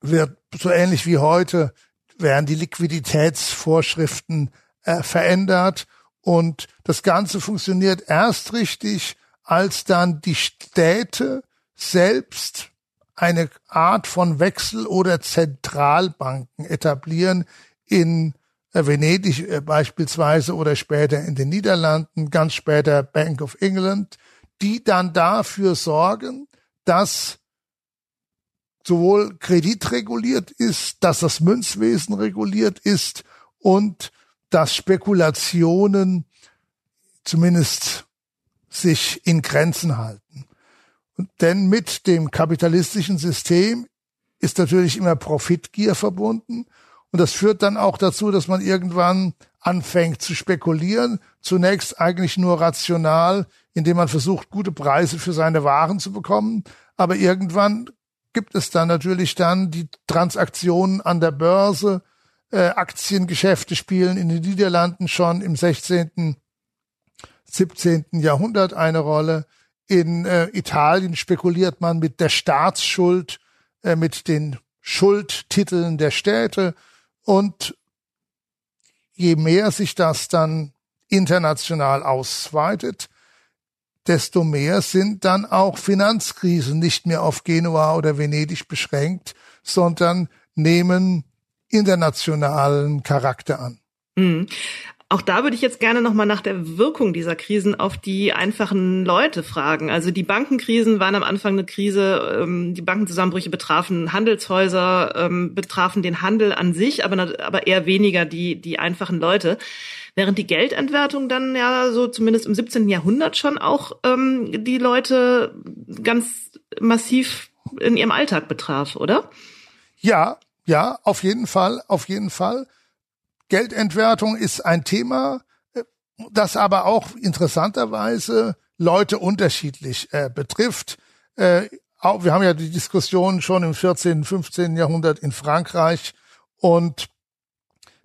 C: Wird so ähnlich wie heute werden die Liquiditätsvorschriften äh, verändert und das Ganze funktioniert erst richtig, als dann die Städte selbst eine Art von Wechsel- oder Zentralbanken etablieren in äh, Venedig äh, beispielsweise oder später in den Niederlanden, ganz später Bank of England, die dann dafür sorgen, dass sowohl Kredit reguliert ist, dass das Münzwesen reguliert ist und dass Spekulationen zumindest sich in Grenzen halten. Denn mit dem kapitalistischen System ist natürlich immer Profitgier verbunden. Und das führt dann auch dazu, dass man irgendwann anfängt zu spekulieren. Zunächst eigentlich nur rational, indem man versucht, gute Preise für seine Waren zu bekommen. Aber irgendwann gibt es dann natürlich dann die Transaktionen an der Börse, Äh, Aktiengeschäfte spielen in den Niederlanden schon im 16., 17. Jahrhundert eine Rolle. In äh, Italien spekuliert man mit der Staatsschuld, äh, mit den Schuldtiteln der Städte und je mehr sich das dann international ausweitet, desto mehr sind dann auch Finanzkrisen nicht mehr auf Genua oder Venedig beschränkt, sondern nehmen internationalen Charakter an.
B: Auch da würde ich jetzt gerne nochmal nach der Wirkung dieser Krisen auf die einfachen Leute fragen. Also die Bankenkrisen waren am Anfang eine Krise, ähm, die Bankenzusammenbrüche betrafen Handelshäuser, ähm, betrafen den Handel an sich, aber, aber eher weniger die, die einfachen Leute. Während die Geldentwertung dann ja so zumindest im 17. Jahrhundert schon auch ähm, die Leute ganz massiv in ihrem Alltag betraf, oder?
C: Ja, ja, auf jeden Fall, auf jeden Fall. Geldentwertung ist ein Thema, äh, das aber auch interessanterweise Leute unterschiedlich äh, betrifft. Äh, auch, wir haben ja die Diskussion schon im 14., 15. Jahrhundert in Frankreich und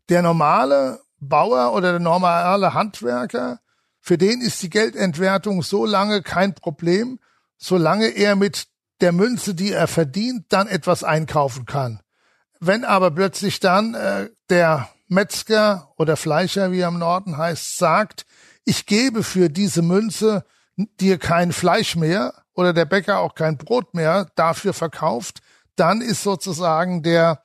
C: der normale Bauer oder der normale Handwerker, für den ist die Geldentwertung so lange kein Problem, solange er mit der Münze, die er verdient, dann etwas einkaufen kann. Wenn aber plötzlich dann äh, der Metzger oder Fleischer, wie er im Norden heißt, sagt, ich gebe für diese Münze dir kein Fleisch mehr oder der Bäcker auch kein Brot mehr dafür verkauft, dann ist sozusagen der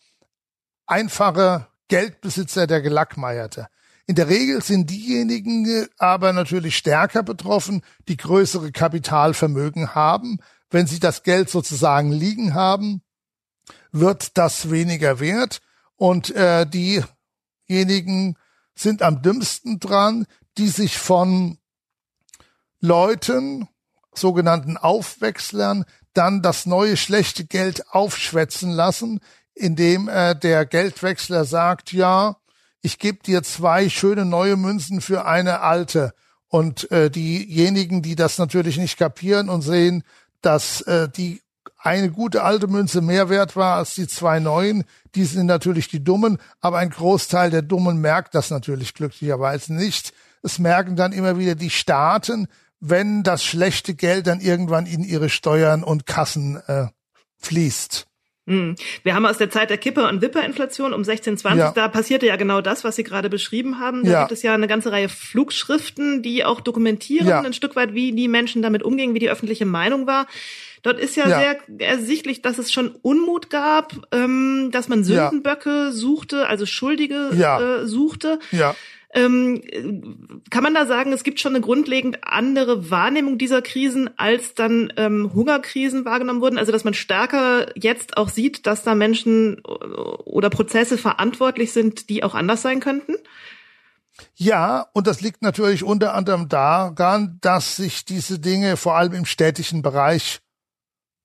C: einfache Geldbesitzer der Gelackmeierte. In der Regel sind diejenigen aber natürlich stärker betroffen, die größere Kapitalvermögen haben. Wenn sie das Geld sozusagen liegen haben, wird das weniger wert und äh, diejenigen sind am dümmsten dran, die sich von Leuten, sogenannten Aufwechslern, dann das neue schlechte Geld aufschwätzen lassen, indem äh, der Geldwechsler sagt, ja, ich gebe dir zwei schöne neue Münzen für eine alte. Und äh, diejenigen, die das natürlich nicht kapieren und sehen, dass äh, die eine gute alte Münze mehr wert war als die zwei neuen, die sind natürlich die Dummen, aber ein Großteil der Dummen merkt das natürlich glücklicherweise nicht. Es merken dann immer wieder die Staaten, wenn das schlechte Geld dann irgendwann in ihre Steuern und Kassen äh, fließt.
B: Hm. Wir haben aus der Zeit der Kipper- und Wipperinflation um 1620, ja. da passierte ja genau das, was Sie gerade beschrieben haben. Da ja. gibt es ja eine ganze Reihe Flugschriften, die auch dokumentieren ja. ein Stück weit, wie die Menschen damit umgingen, wie die öffentliche Meinung war. Dort ist ja, sehr ersichtlich, dass es schon Unmut gab, ähm, dass man Sündenböcke suchte, also Schuldige äh, suchte.
C: Ja.
B: Ähm, kann man da sagen, es gibt schon eine grundlegend andere Wahrnehmung dieser Krisen, als dann ähm, Hungerkrisen wahrgenommen wurden? Also dass man stärker jetzt auch sieht, dass da Menschen oder Prozesse verantwortlich sind, die auch anders sein könnten?
C: Ja, und das liegt natürlich unter anderem daran, dass sich diese Dinge vor allem im städtischen Bereich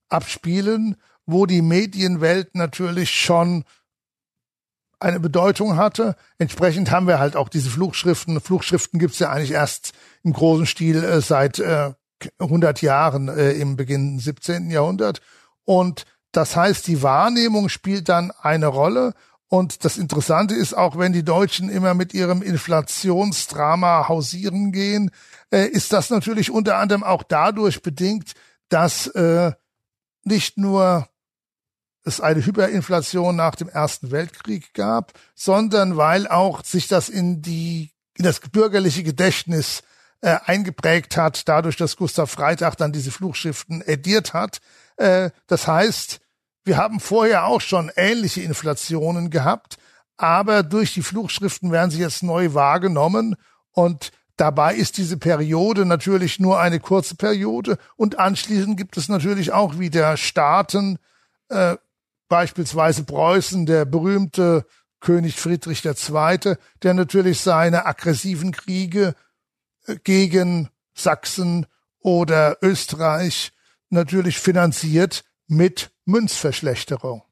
C: abspielen, wo die Medienwelt natürlich schon eine Bedeutung hatte. Entsprechend haben wir halt auch diese Flugschriften. Flugschriften gibt's ja eigentlich erst im großen Stil äh, seit äh, 100 Jahren äh, im Beginn 17. Jahrhundert. Und das heißt, die Wahrnehmung spielt dann eine Rolle. Und das Interessante ist, auch wenn die Deutschen immer mit ihrem Inflationsdrama hausieren gehen, äh, ist das natürlich unter anderem auch dadurch bedingt, dass äh, nicht nur es eine Hyperinflation nach dem Ersten Weltkrieg gab, sondern weil auch sich das in die in das bürgerliche Gedächtnis äh, eingeprägt hat, dadurch, dass Gustav Freitag dann diese Flugschriften ediert hat. Äh, das heißt, wir haben vorher auch schon ähnliche Inflationen gehabt, aber durch die Flugschriften werden sie jetzt neu wahrgenommen und Dabei ist diese Periode natürlich nur eine kurze Periode und anschließend gibt es natürlich auch wieder Staaten, äh, beispielsweise Preußen, der berühmte König Friedrich II., der natürlich seine aggressiven Kriege äh, gegen Sachsen oder Österreich natürlich finanziert mit Münzverschlechterung.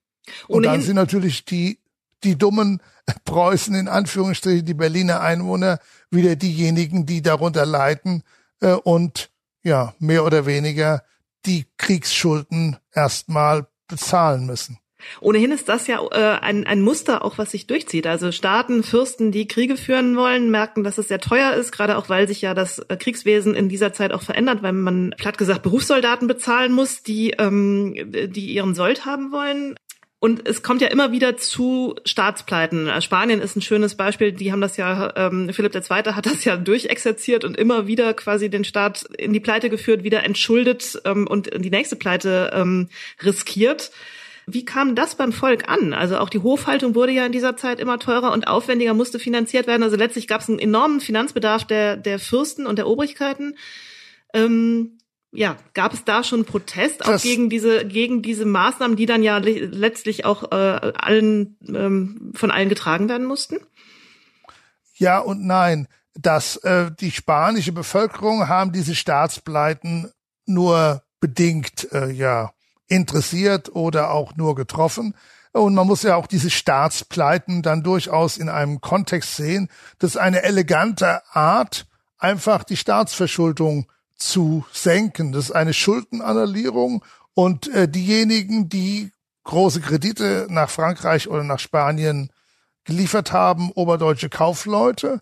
C: Und dann sind natürlich die, die dummen Preußen in Anführungsstrichen, die Berliner Einwohner, wieder diejenigen, die darunter leiden äh, und ja, mehr oder weniger die Kriegsschulden erstmal bezahlen müssen.
B: Ohnehin ist das ja äh, ein, ein Muster auch, was sich durchzieht. Also Staaten, Fürsten, die Kriege führen wollen, merken, dass es sehr teuer ist, gerade auch weil sich ja das äh, Kriegswesen in dieser Zeit auch verändert, weil man platt gesagt Berufssoldaten bezahlen muss, die, ähm, die ihren Sold haben wollen. Und es kommt ja immer wieder zu Staatspleiten. Spanien ist ein schönes Beispiel. Die haben das ja, ähm, Philipp II. hat das ja durchexerziert und immer wieder quasi den Staat in die Pleite geführt, wieder entschuldet ähm, und die nächste Pleite ähm, riskiert. Wie kam das beim Volk an? Also auch die Hofhaltung wurde ja in dieser Zeit immer teurer und aufwendiger, musste finanziert werden. Also letztlich gab es einen enormen Finanzbedarf der, der Fürsten und der Obrigkeiten. Ähm, ja, gab es da schon Protest auch gegen diese gegen diese Maßnahmen, die dann ja letztlich auch äh, allen ähm, von allen getragen werden mussten?
C: Ja und nein. dass äh, die spanische Bevölkerung haben diese Staatspleiten nur bedingt äh, ja interessiert oder auch nur getroffen. Und man muss ja auch diese Staatspleiten dann durchaus in einem Kontext sehen. Das ist eine elegante Art, einfach die Staatsverschuldung zu senken. Das ist eine Schuldenannulierung und äh, diejenigen, die große Kredite nach Frankreich oder nach Spanien geliefert haben, oberdeutsche Kaufleute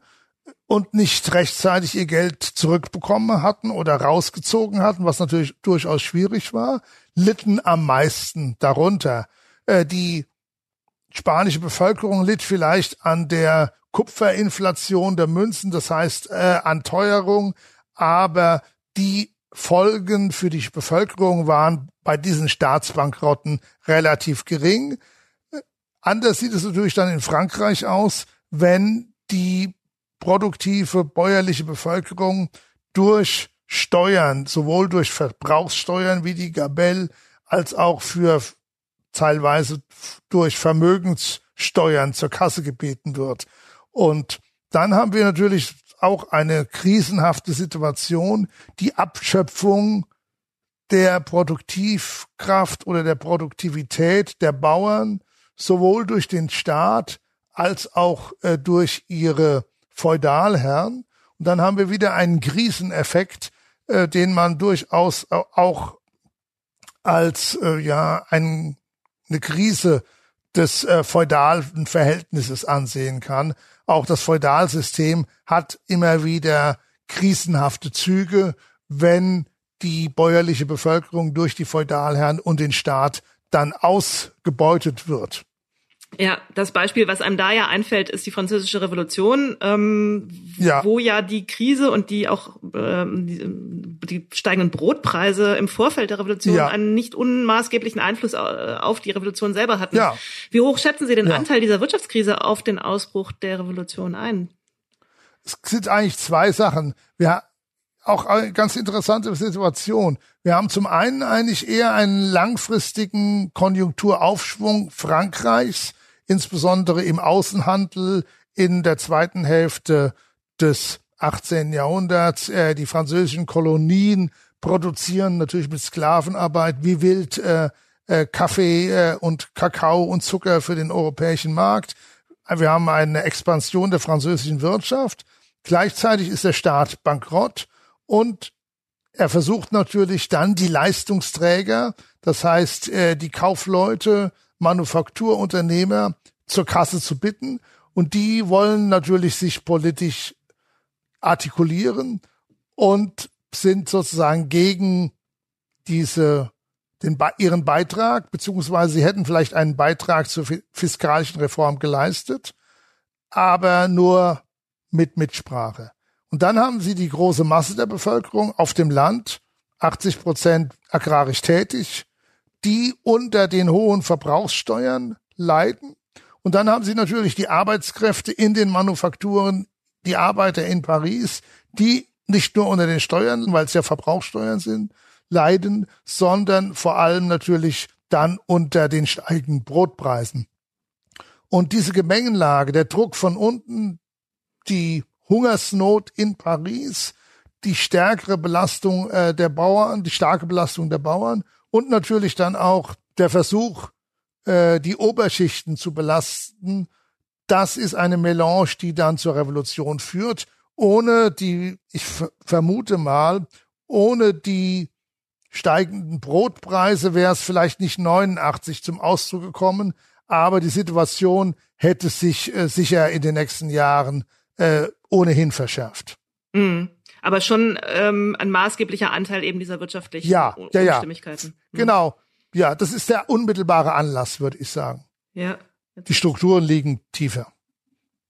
C: und nicht rechtzeitig ihr Geld zurückbekommen hatten oder rausgezogen hatten, was natürlich durchaus schwierig war, litten am meisten darunter. Äh, die spanische Bevölkerung litt vielleicht an der Kupferinflation der Münzen, das heißt äh, an Teuerung, aber die Folgen für die Bevölkerung waren bei diesen Staatsbankrotten relativ gering. Anders sieht es natürlich dann in Frankreich aus, wenn die produktive bäuerliche Bevölkerung durch Steuern, sowohl durch Verbrauchssteuern wie die Gabelle, als auch für teilweise durch Vermögenssteuern zur Kasse gebeten wird. Und dann haben wir natürlich auch eine krisenhafte Situation, die Abschöpfung der Produktivkraft oder der Produktivität der Bauern sowohl durch den Staat als auch äh, durch ihre Feudalherren. Und dann haben wir wieder einen Kriseneffekt, äh, den man durchaus auch als äh, ja ein, eine Krise des äh, feudalen Verhältnisses ansehen kann. Auch das Feudalsystem hat immer wieder krisenhafte Züge, wenn die bäuerliche Bevölkerung durch die Feudalherren und den Staat dann ausgebeutet wird.
B: Ja, das Beispiel, was einem da ja einfällt, ist die Französische Revolution, ähm, ja. wo ja die Krise und die auch ähm, die, die steigenden Brotpreise im Vorfeld der Revolution ja. einen nicht unmaßgeblichen Einfluss äh, auf die Revolution selber hatten. Ja. Wie hoch schätzen Sie den. Anteil dieser Wirtschaftskrise auf den Ausbruch der Revolution ein?
C: Es sind eigentlich zwei Sachen. Wir auch eine ganz interessante Situation. Wir haben zum einen eigentlich eher einen langfristigen Konjunkturaufschwung Frankreichs, insbesondere im Außenhandel in der zweiten Hälfte des 18. Jahrhunderts. Äh, die französischen Kolonien produzieren natürlich mit Sklavenarbeit wie wild äh, äh, Kaffee äh, und Kakao und Zucker für den europäischen Markt. Wir haben eine Expansion der französischen Wirtschaft. Gleichzeitig ist der Staat bankrott und er versucht natürlich dann die Leistungsträger, das heißt äh, die Kaufleute, Manufakturunternehmer zur Kasse zu bitten. Und die wollen natürlich sich politisch artikulieren und sind sozusagen gegen diese den, ihren Beitrag, beziehungsweise sie hätten vielleicht einen Beitrag zur fiskalischen Reform geleistet, aber nur mit Mitsprache. Und dann haben sie die große Masse der Bevölkerung auf dem Land, 80 Prozent agrarisch tätig, die unter den hohen Verbrauchssteuern leiden. Und dann haben sie natürlich die Arbeitskräfte in den Manufakturen, die Arbeiter in Paris, die nicht nur unter den Steuern, weil es ja Verbrauchssteuern sind, leiden, sondern vor allem natürlich dann unter den steigenden Brotpreisen. Und diese Gemengenlage, der Druck von unten, die Hungersnot in Paris, die stärkere Belastung äh, der Bauern, die starke Belastung der Bauern und natürlich dann auch der Versuch, äh, die Oberschichten zu belasten. Das ist eine Melange, die dann zur Revolution führt, ohne die, ich vermute mal, ohne die steigenden Brotpreise wäre es vielleicht nicht 89 zum Ausdruck gekommen, aber die Situation hätte sich äh, sicher in den nächsten Jahren äh, ohnehin verschärft.
B: Mhm. Aber schon ähm, ein maßgeblicher Anteil eben dieser wirtschaftlichen
C: ja, ja, ja.
B: Unstimmigkeiten.
C: Mhm. Genau. Ja, das ist der unmittelbare Anlass, würde ich sagen.
B: Ja.
C: Die Strukturen liegen tiefer.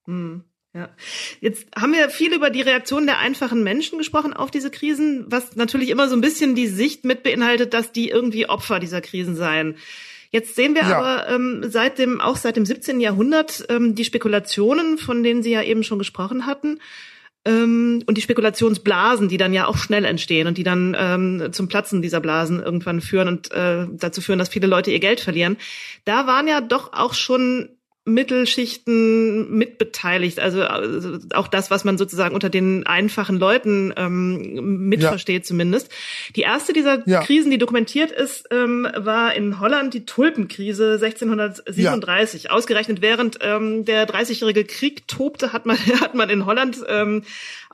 B: Mhm. Ja. Jetzt haben wir viel über die Reaktion der einfachen Menschen gesprochen auf diese Krisen, was natürlich immer so ein bisschen die Sicht mit beinhaltet, dass die irgendwie Opfer dieser Krisen seien. Jetzt sehen wir ja. aber ähm, seit dem, auch seit dem 17. Jahrhundert ähm, die Spekulationen, von denen Sie ja eben schon gesprochen hatten, und die Spekulationsblasen, die dann ja auch schnell entstehen und die dann ähm, zum Platzen dieser Blasen irgendwann führen und äh, dazu führen, dass viele Leute ihr Geld verlieren. Da waren ja doch auch schon Mittelschichten mitbeteiligt, also, also auch das, was man sozusagen unter den einfachen Leuten ähm, mitversteht ja. zumindest. Die erste dieser ja. Krisen, die dokumentiert ist, ähm, war in Holland die Tulpenkrise 1637. Ja. Ausgerechnet während ähm, der Dreißigjährige Krieg tobte, hat man [laughs] hat man in Holland ähm,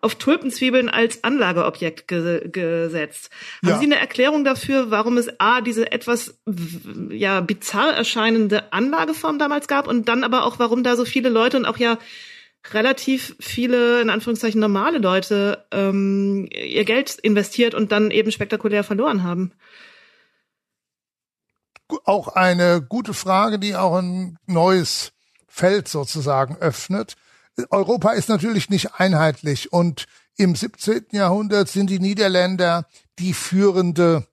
B: auf Tulpenzwiebeln als Anlageobjekt ge gesetzt. Haben Sie eine Erklärung dafür, warum es a diese etwas ja bizarr erscheinende Anlageform damals gab und dann aber auch, warum da so viele Leute und auch ja relativ viele in Anführungszeichen normale Leute ähm, ihr Geld investiert und dann eben spektakulär verloren haben?
C: Auch eine gute Frage, die auch ein neues Feld sozusagen öffnet. Europa ist natürlich nicht einheitlich und im 17. Jahrhundert sind die Niederländer die führende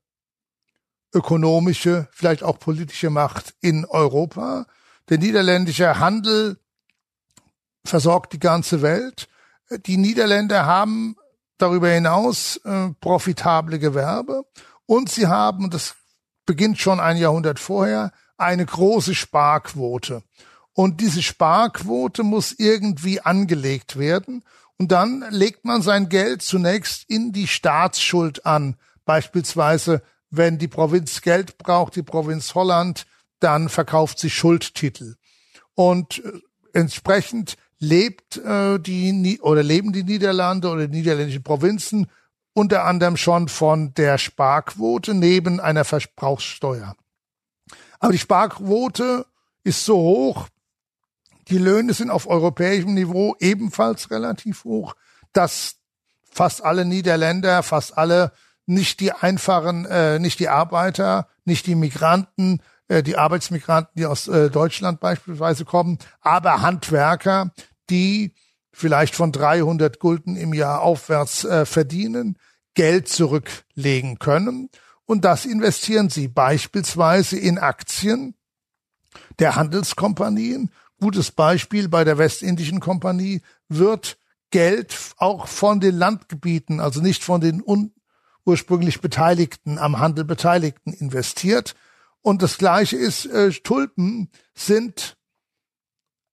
C: ökonomische, vielleicht auch politische Macht in Europa. Der niederländische Handel versorgt die ganze Welt. Die Niederländer haben darüber hinaus äh, profitable Gewerbe und sie haben, das beginnt schon ein Jahrhundert vorher, eine große Sparquote. Und diese Sparquote muss irgendwie angelegt werden. Und dann legt man sein Geld zunächst in die Staatsschuld an. Beispielsweise, wenn die Provinz Geld braucht, die Provinz Holland, dann verkauft sie Schuldtitel. Und äh, entsprechend lebt äh, die oder leben die Niederlande oder die niederländischen Provinzen unter anderem schon von der Sparquote neben einer Verbrauchssteuer. Aber die Sparquote ist so hoch, die Löhne sind auf europäischem Niveau ebenfalls relativ hoch, dass fast alle Niederländer, fast alle nicht die einfachen, äh, nicht die Arbeiter, nicht die Migranten, äh, die Arbeitsmigranten, die aus äh, Deutschland beispielsweise kommen, aber Handwerker, die vielleicht von 300 Gulden im Jahr aufwärts äh, verdienen, Geld zurücklegen können. Und das investieren sie beispielsweise in Aktien der Handelskompanien Gutes Beispiel bei der Westindischen Kompanie wird Geld auch von den Landgebieten, also nicht von den ursprünglich Beteiligten, am Handel Beteiligten investiert. Und das Gleiche ist, äh, Tulpen sind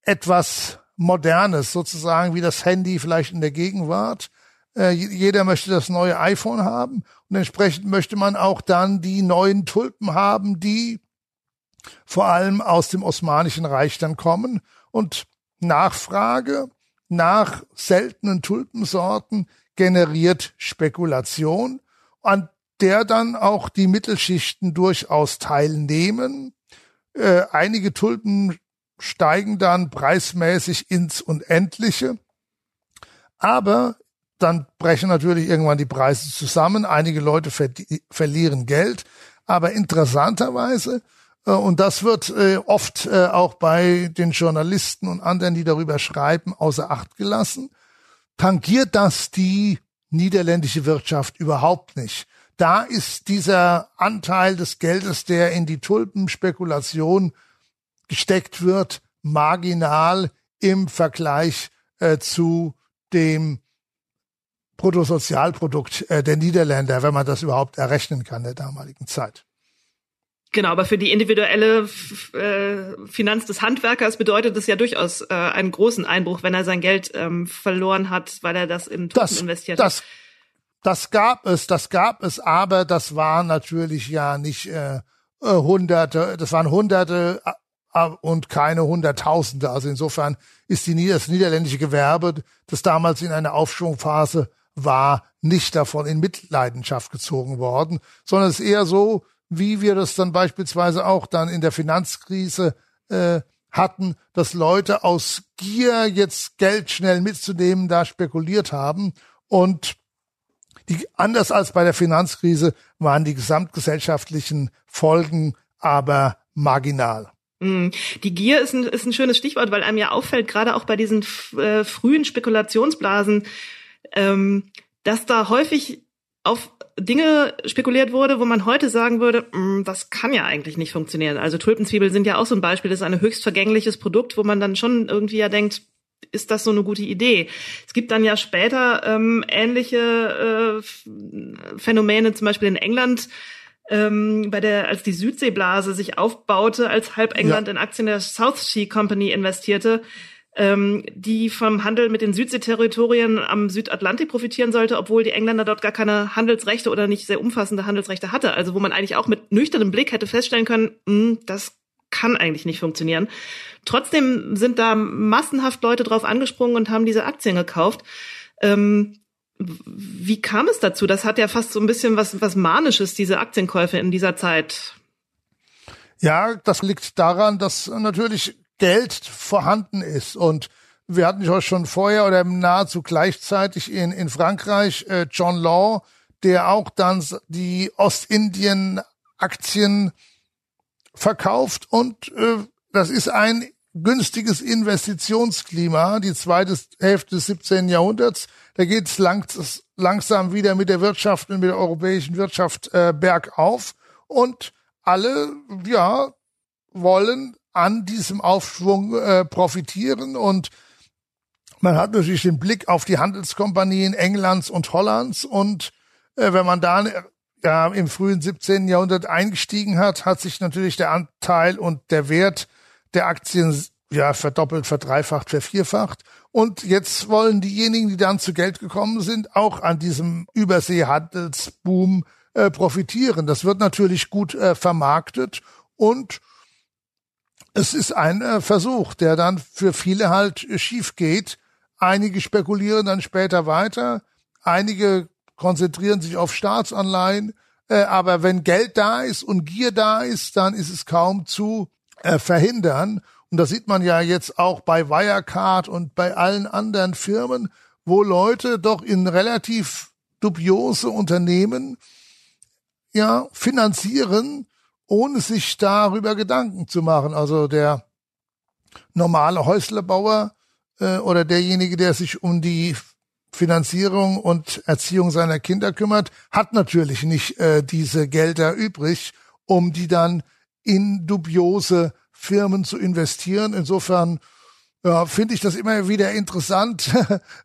C: etwas Modernes, sozusagen wie das Handy vielleicht in der Gegenwart. Äh, jeder möchte das neue iPhone haben und entsprechend möchte man auch dann die neuen Tulpen haben, die vor allem aus dem Osmanischen Reich dann kommen und Nachfrage nach seltenen Tulpensorten generiert Spekulation, an der dann auch die Mittelschichten durchaus teilnehmen. Äh, einige Tulpen steigen dann preismäßig ins Unendliche, aber dann brechen natürlich irgendwann die Preise zusammen. Einige Leute ver verlieren Geld, aber interessanterweise und das wird äh, oft äh, auch bei den Journalisten und anderen, die darüber schreiben, außer Acht gelassen. Tangiert das die niederländische Wirtschaft überhaupt nicht? Da ist dieser Anteil des Geldes, der in die Tulpenspekulation gesteckt wird, marginal im Vergleich äh, zu dem Bruttosozialprodukt äh, der Niederländer, wenn man das überhaupt errechnen kann der damaligen Zeit.
B: Genau, aber für die individuelle äh, Finanz des Handwerkers bedeutet es ja durchaus äh, einen großen Einbruch, wenn er sein Geld ähm, verloren hat, weil er das in Token investiert
C: das, hat. Das gab es, das gab es, aber das waren natürlich ja nicht äh, äh Hunderte, das waren Hunderte äh, und keine Hunderttausende. Also insofern ist die, das niederländische Gewerbe, das damals in einer Aufschwungphase war, nicht davon in Mitleidenschaft gezogen worden, sondern es ist eher so, wie wir das dann beispielsweise auch dann in der Finanzkrise äh, hatten, dass Leute aus Gier jetzt Geld schnell mitzunehmen da spekuliert haben und die, anders als bei der Finanzkrise waren die gesamtgesellschaftlichen Folgen aber marginal.
B: Mm. Die Gier ist ein, ist ein schönes Stichwort, weil einem ja auffällt, gerade auch bei diesen äh, frühen Spekulationsblasen, ähm, dass da häufig auf Dinge spekuliert wurde, wo man heute sagen würde, mm, das kann ja eigentlich nicht funktionieren. Also Tulpenzwiebeln sind ja auch so ein Beispiel, das ist ein höchst vergängliches Produkt, wo man dann schon irgendwie ja denkt, ist das so eine gute Idee? Es gibt dann ja später ähm, ähnliche äh, Phänomene, zum Beispiel in England, ähm, bei der, als die Südseeblase sich aufbaute, als halb England ja. in Aktien der South Sea Company investierte, ähm, die vom Handel mit den Südseeterritorien am Südatlantik profitieren sollte, obwohl die Engländer dort gar keine Handelsrechte oder nicht sehr umfassende Handelsrechte hatte. Also wo man eigentlich auch mit nüchternem Blick hätte feststellen können, mh, hm, das kann eigentlich nicht funktionieren. Trotzdem sind da massenhaft Leute drauf angesprungen und haben diese Aktien gekauft. Ähm, wie kam es dazu? Das hat ja fast so ein bisschen was, was Manisches, diese Aktienkäufe in dieser Zeit.
C: Ja, das liegt daran, dass natürlich Geld vorhanden ist und wir hatten ja schon vorher oder nahezu gleichzeitig in, in Frankreich äh, John Law, der auch dann die Ostindien-Aktien verkauft und äh, das ist ein günstiges Investitionsklima, die zweite Hälfte des 17. Jahrhunderts. Da geht es langs langsam wieder mit der Wirtschaft und mit der europäischen Wirtschaft äh, bergauf und alle ja wollen an diesem Aufschwung äh, profitieren und man hat natürlich den Blick auf die Handelskompanien Englands und Hollands und äh, wenn man da ja, im frühen 17. Jahrhundert eingestiegen hat, hat sich natürlich der Anteil und der Wert der Aktien ja verdoppelt, verdreifacht, vervierfacht. Und jetzt wollen diejenigen, die dann zu Geld gekommen sind, auch an diesem Überseehandelsboom äh, profitieren. Das wird natürlich gut äh, vermarktet und es ist ein äh, Versuch, der dann für viele halt schief geht. Einige spekulieren dann später weiter, einige konzentrieren sich auf Staatsanleihen, äh, aber wenn Geld da ist und Gier da ist, dann ist es kaum zu äh, verhindern. Und das sieht man ja jetzt auch bei Wirecard und bei allen anderen Firmen, wo Leute doch in relativ dubiose Unternehmen ja finanzieren, ohne sich darüber Gedanken zu machen. Also der normale Häuslerbauer äh, oder derjenige, der sich um die Finanzierung und Erziehung seiner Kinder kümmert, hat natürlich nicht äh, diese Gelder übrig, um die dann in dubiose Firmen zu investieren. Insofern ja, finde ich das immer wieder interessant,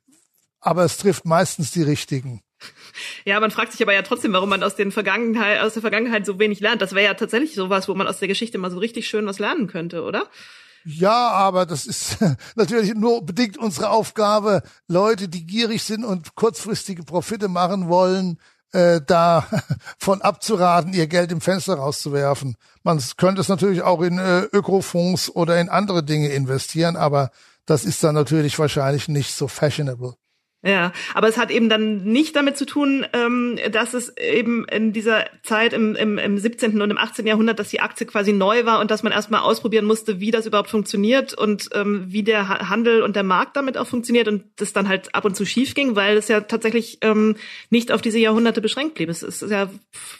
C: [laughs] aber es trifft meistens die richtigen. [laughs]
B: Ja, man fragt sich aber ja trotzdem, warum man aus, den Vergangenheit, aus der Vergangenheit so wenig lernt. Das wäre ja tatsächlich sowas, wo man aus der Geschichte mal so richtig schön was lernen könnte, oder?
C: Ja, aber das ist [laughs] natürlich nur bedingt unsere Aufgabe, Leute, die gierig sind und kurzfristige Profite machen wollen, äh, da [laughs] von abzuraten, ihr Geld im Fenster rauszuwerfen. Man könnte es natürlich auch in äh, Ökofonds oder in andere Dinge investieren, aber das ist dann natürlich wahrscheinlich nicht so fashionable.
B: Ja, aber es hat eben dann nicht damit zu tun, ähm, dass es eben in dieser Zeit im, im, im 17. und im 18. Jahrhundert, dass die Aktie quasi neu war und dass man erstmal ausprobieren musste, wie das überhaupt funktioniert und ähm, wie der Handel und der Markt damit auch funktioniert und das dann halt ab und zu schief ging, weil es ja tatsächlich ähm, nicht auf diese Jahrhunderte beschränkt blieb. Es ist ja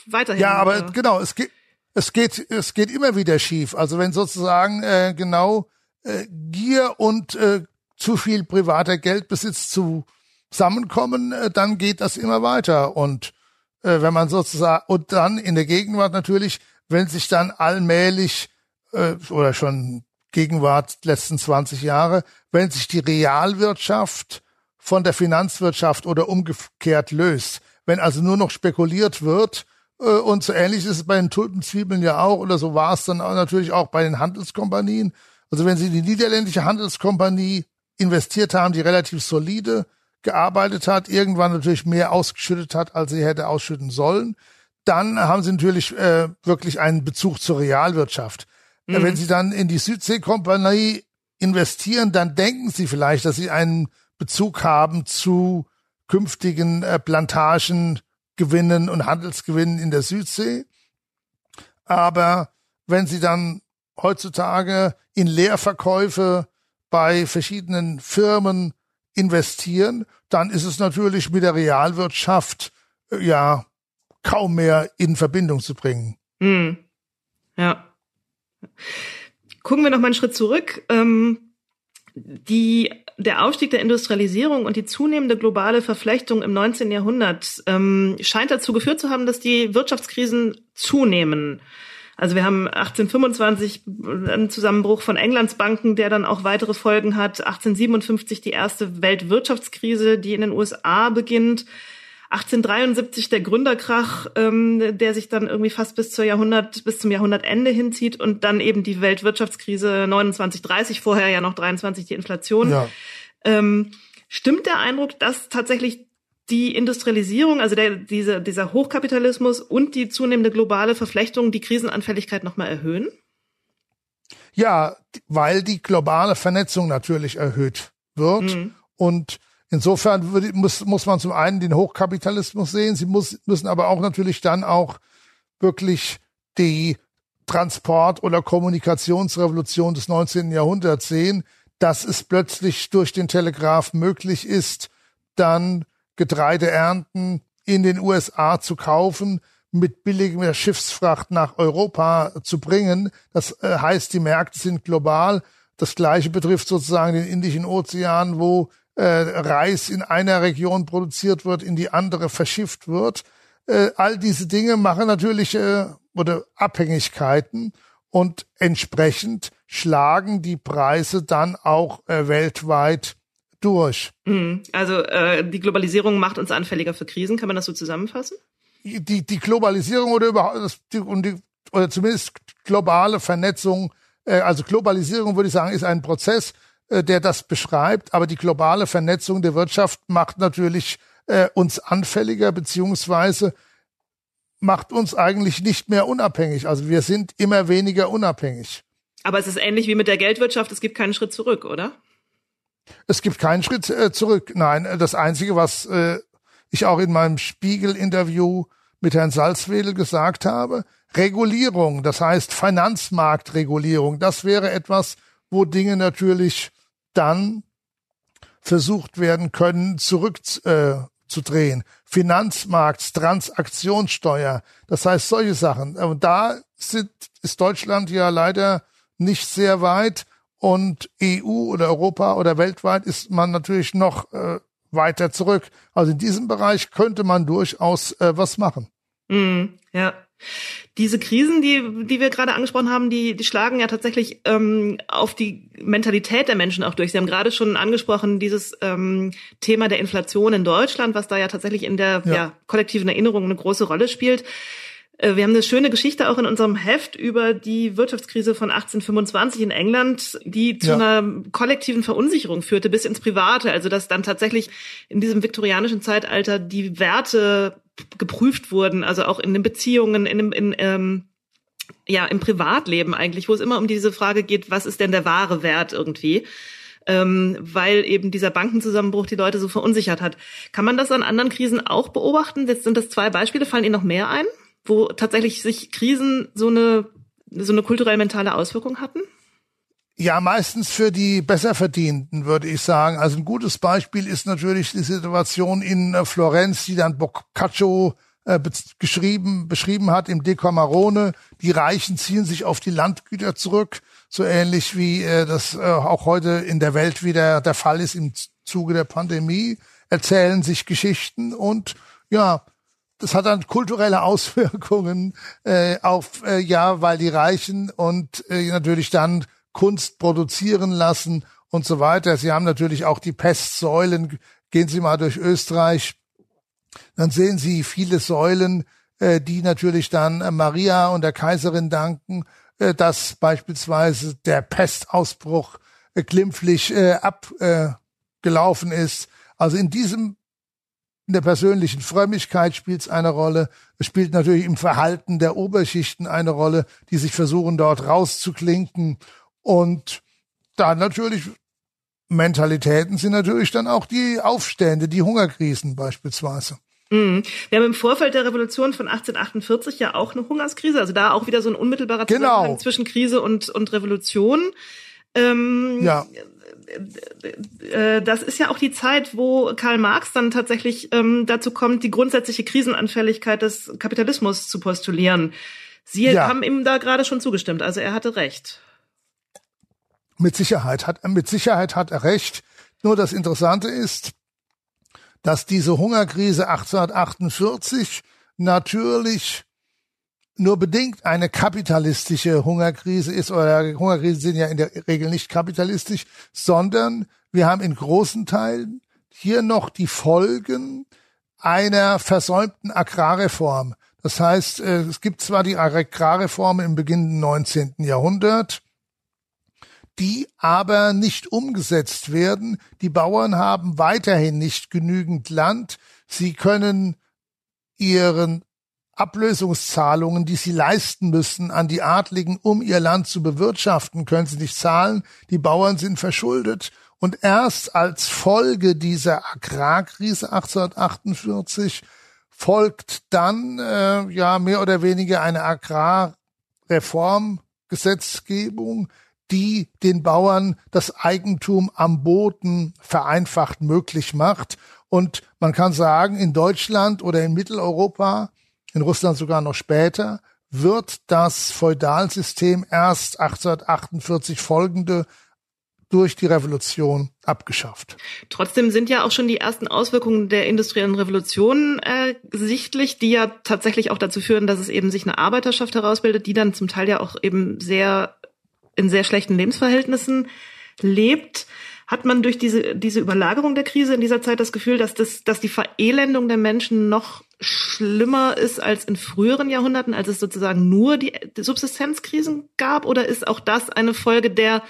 B: weiterhin.
C: Ja, aber äh, genau, es geht, es geht, es geht immer wieder schief. Also wenn sozusagen äh, genau äh, Gier und äh, zu viel privater Geldbesitz zu zusammenkommen, äh, dann geht das immer weiter. Und äh, wenn man sozusagen, und dann in der Gegenwart natürlich, wenn sich dann allmählich äh, oder schon Gegenwart letzten 20 Jahre, wenn sich die Realwirtschaft von der Finanzwirtschaft oder umgekehrt löst, wenn also nur noch spekuliert wird, äh, und so ähnlich ist es bei den Tulpenzwiebeln ja auch, oder so war es dann auch natürlich auch bei den Handelskompanien. Also wenn Sie die niederländische Handelskompanie investiert haben, die relativ solide gearbeitet hat, irgendwann natürlich mehr ausgeschüttet hat, als sie hätte ausschütten sollen, dann haben sie natürlich äh, wirklich einen Bezug zur Realwirtschaft. Mhm. Wenn sie dann in die Südseekompanie investieren, dann denken sie vielleicht, dass sie einen Bezug haben zu künftigen äh, Plantagengewinnen und Handelsgewinnen in der Südsee. Aber wenn Sie dann heutzutage in Leerverkäufe bei verschiedenen Firmen investieren, dann ist es natürlich mit der Realwirtschaft äh, ja kaum mehr in Verbindung zu bringen.
B: Hm. Ja. Gucken wir noch mal einen Schritt zurück. Ähm, die, der Aufstieg der Industrialisierung und die zunehmende globale Verflechtung im 19. Jahrhundert ähm, scheint dazu geführt zu haben, dass die Wirtschaftskrisen zunehmen. Also wir haben 1825 einen Zusammenbruch von Englands Banken, der dann auch weitere Folgen hat. 1857 die erste Weltwirtschaftskrise, die in den USA beginnt. 1873 der Gründerkrach, ähm, der sich dann irgendwie fast bis zur Jahrhundert, bis zum Jahrhundertende hinzieht und dann eben die Weltwirtschaftskrise 29, 30, vorher ja noch 23 die Inflation. Ja. Ähm, stimmt der Eindruck, dass tatsächlich die Industrialisierung, also der, diese, dieser Hochkapitalismus und die zunehmende globale Verflechtung die Krisenanfälligkeit nochmal erhöhen?
C: Ja, weil die globale Vernetzung natürlich erhöht wird. Mhm. Und insofern würde, muss, muss man zum einen den Hochkapitalismus sehen. Sie muss, müssen aber auch natürlich dann auch wirklich die Transport- oder Kommunikationsrevolution des 19. Jahrhunderts sehen, dass es plötzlich durch den Telegraph möglich ist, dann Getreideernten in den USA zu kaufen, mit billiger Schiffsfracht nach Europa zu bringen. Das äh, heißt, die Märkte sind global. Das gleiche betrifft sozusagen den Indischen Ozean, wo äh, Reis in einer Region produziert wird, in die andere verschifft wird. Äh, all diese Dinge machen natürlich äh, oder Abhängigkeiten und entsprechend schlagen die Preise dann auch äh, weltweit durch.
B: Mhm. Also äh, die Globalisierung macht uns anfälliger für Krisen, kann man das so zusammenfassen?
C: Die, die Globalisierung oder überhaupt die, und die, oder zumindest globale Vernetzung, äh, also Globalisierung würde ich sagen, ist ein Prozess, äh, der das beschreibt, aber die globale Vernetzung der Wirtschaft macht natürlich äh, uns anfälliger beziehungsweise macht uns eigentlich nicht mehr unabhängig. Also wir sind immer weniger unabhängig.
B: Aber es ist ähnlich wie mit der Geldwirtschaft, es gibt keinen Schritt zurück, oder?
C: Es gibt keinen Schritt äh, zurück. Nein, das Einzige, was äh, ich auch in meinem Spiegel-Interview mit Herrn Salzwedel gesagt habe, Regulierung, das heißt Finanzmarktregulierung, das wäre etwas, wo Dinge natürlich dann versucht werden können, zurückzudrehen. Äh, Finanzmarktstransaktionssteuer, das heißt solche Sachen. Und da sind, ist Deutschland ja leider nicht sehr weit. Und EU oder Europa oder weltweit ist man natürlich noch äh, weiter zurück. Also in diesem Bereich könnte man durchaus äh, was machen.
B: Mm, ja. Diese Krisen, die, die wir gerade angesprochen haben, die, die schlagen ja tatsächlich ähm, auf die Mentalität der Menschen auch durch. Sie haben gerade schon angesprochen, dieses ähm, Thema der Inflation in Deutschland, was da ja tatsächlich in der ja. Ja, kollektiven Erinnerung eine große Rolle spielt. Äh, wir haben eine schöne Geschichte auch in unserem Heft über die Wirtschaftskrise von 1825 in England, die zu ja. einer kollektiven Verunsicherung führte bis ins Private. Also dass dann tatsächlich in diesem viktorianischen Zeitalter die Werte geprüft wurden, also auch in den Beziehungen, in, dem, in ähm, ja im Privatleben eigentlich, wo es immer um diese Frage geht, was ist denn der wahre Wert irgendwie? Ähm, weil eben dieser Bankenzusammenbruch die Leute so verunsichert hat. Kann man das an anderen Krisen auch beobachten? Jetzt sind das zwei Beispiele. Fallen Ihnen noch mehr ein? Wo tatsächlich sich Krisen so eine, so eine kulturell-mentale Auswirkung hatten?
C: Ja, meistens für die Besserverdienten, würde ich sagen. Also ein gutes Beispiel ist natürlich die Situation in äh, Florenz, die dann Boccaccio äh, geschrieben, beschrieben hat im Decamerone. Die Reichen ziehen sich auf die Landgüter zurück, so ähnlich wie äh, das äh, auch heute in der Welt wieder der Fall ist im Zuge der Pandemie, erzählen sich Geschichten und ja, das hat dann kulturelle [laughs] Auswirkungen äh, auf äh, ja, weil die Reichen und äh, natürlich dann Kunst produzieren lassen und so weiter. Sie haben natürlich auch die Pestsäulen. Gehen Sie mal durch Österreich, dann sehen Sie viele Säulen, äh, die natürlich dann äh, Maria und der Kaiserin danken, äh, dass beispielsweise der Pestausbruch äh, glimpflich äh, abgelaufen ist. Also in diesem in der persönlichen Frömmigkeit spielt es eine Rolle. Es spielt natürlich im Verhalten der Oberschichten eine Rolle, die sich versuchen, dort rauszuklinken. Und dann natürlich Mentalitäten sind natürlich dann auch die Aufstände, die Hungerkrisen beispielsweise.
B: Mhm. Wir haben im Vorfeld der Revolution von 1848 ja auch eine Hungerskrise, also da auch wieder so ein unmittelbarer
C: genau.
B: Zusammenhang zwischen Krise und, und Revolution. Ähm,
C: ja.
B: Äh, das ist ja auch die Zeit, wo Karl Marx dann tatsächlich ähm, dazu kommt, die grundsätzliche Krisenanfälligkeit des Kapitalismus zu postulieren. Sie ja. haben ihm da gerade schon zugestimmt, also er hatte recht.
C: Mit Sicherheit hat, mit Sicherheit hat er recht. Nur das Interessante ist, dass diese Hungerkrise 1848 natürlich nur bedingt eine kapitalistische Hungerkrise ist, oder Hungerkrisen sind ja in der Regel nicht kapitalistisch, sondern wir haben in großen Teilen hier noch die Folgen einer versäumten Agrarreform. Das heißt, äh, es gibt zwar die Agrarreform im beginnenden 19. Jahrhundert, die aber nicht umgesetzt werden. Die Bauern haben weiterhin nicht genügend Land. Sie können ihren Ablösungszahlungen, die sie leisten müssen an die Adligen, um ihr Land zu bewirtschaften, können sie nicht zahlen. Die Bauern sind verschuldet. Und erst als Folge dieser Agrarkrise 1848 folgt dann äh, ja mehr oder weniger eine Agrarreformgesetzgebung, die den Bauern das Eigentum am Boden vereinfacht möglich macht. Und man kann sagen, in Deutschland oder in Mitteleuropa, in Russland sogar noch später, wird das Feudalsystem erst 1848 folgende durch die Revolution abgeschafft.
B: Trotzdem sind ja auch schon die ersten Auswirkungen der industriellen Revolution äh, sichtlich, die ja tatsächlich auch dazu führen, dass es eben sich eine Arbeiterschaft herausbildet, die dann zum Teil ja auch eben sehr in sehr schlechten Lebensverhältnissen lebt, hat man durch diese, diese Überlagerung der Krise in dieser Zeit das Gefühl, dass, das, dass die Verelendung der Menschen noch schlimmer ist als in früheren Jahrhunderten, als es sozusagen nur die, Subsistenzkrisen gab? Oder ist auch das eine Folge der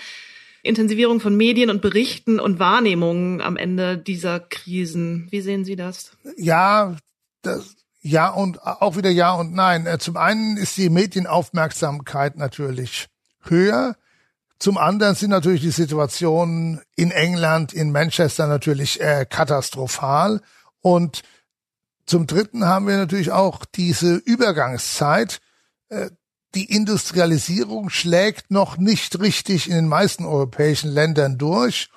B: Intensivierung von Medien und Berichten und Wahrnehmungen am Ende dieser Krisen? Wie sehen Sie das?
C: Ja, das, ja und auch wieder ja und nein. Äh, zum einen ist die Medienaufmerksamkeit natürlich höher. Zum anderen sind natürlich die Situationen in England, in Manchester natürlich äh, katastrophal. Und zum Dritten haben wir natürlich auch diese Übergangszeit. Äh, die Industrialisierung schlägt noch nicht richtig in den meisten europäischen Ländern durch.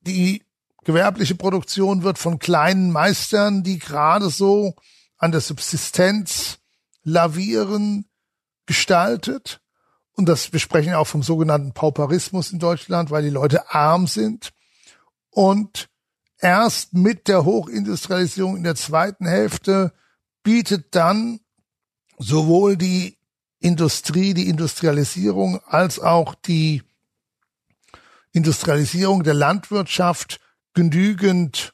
C: Die gewerbliche Produktion wird von kleinen Meistern, die gerade so an der Subsistenz lavieren, gestaltet und das, wir sprechen auch vom sogenannten Pauperismus in Deutschland, weil die Leute arm sind. Und erst mit der Hochindustrialisierung in der zweiten Hälfte bietet dann sowohl die Industrie, die Industrialisierung als auch die Industrialisierung der Landwirtschaft genügend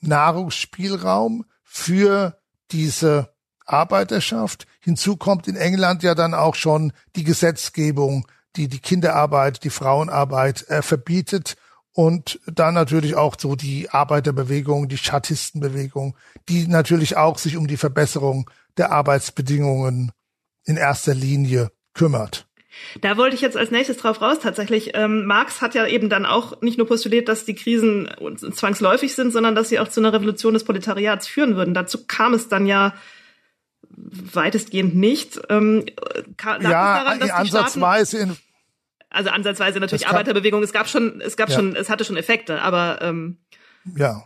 C: Nahrungsspielraum für diese Arbeiterschaft. Hinzu kommt in England ja dann auch schon die Gesetzgebung, die die Kinderarbeit, die Frauenarbeit äh, verbietet und dann natürlich auch so die Arbeiterbewegung, die Schattistenbewegung, die natürlich auch sich um die Verbesserung der Arbeitsbedingungen in erster Linie kümmert.
B: Da wollte ich jetzt als nächstes drauf raus. Tatsächlich, ähm, Marx hat ja eben dann auch nicht nur postuliert, dass die Krisen zwangsläufig sind, sondern dass sie auch zu einer Revolution des Proletariats führen würden. Dazu kam es dann ja weitestgehend nicht. Ähm,
C: ja, daran, ansatzweise in
B: also ansatzweise natürlich kann, Arbeiterbewegung. Es gab schon, es gab ja. schon, es hatte schon Effekte, aber ähm,
C: ja.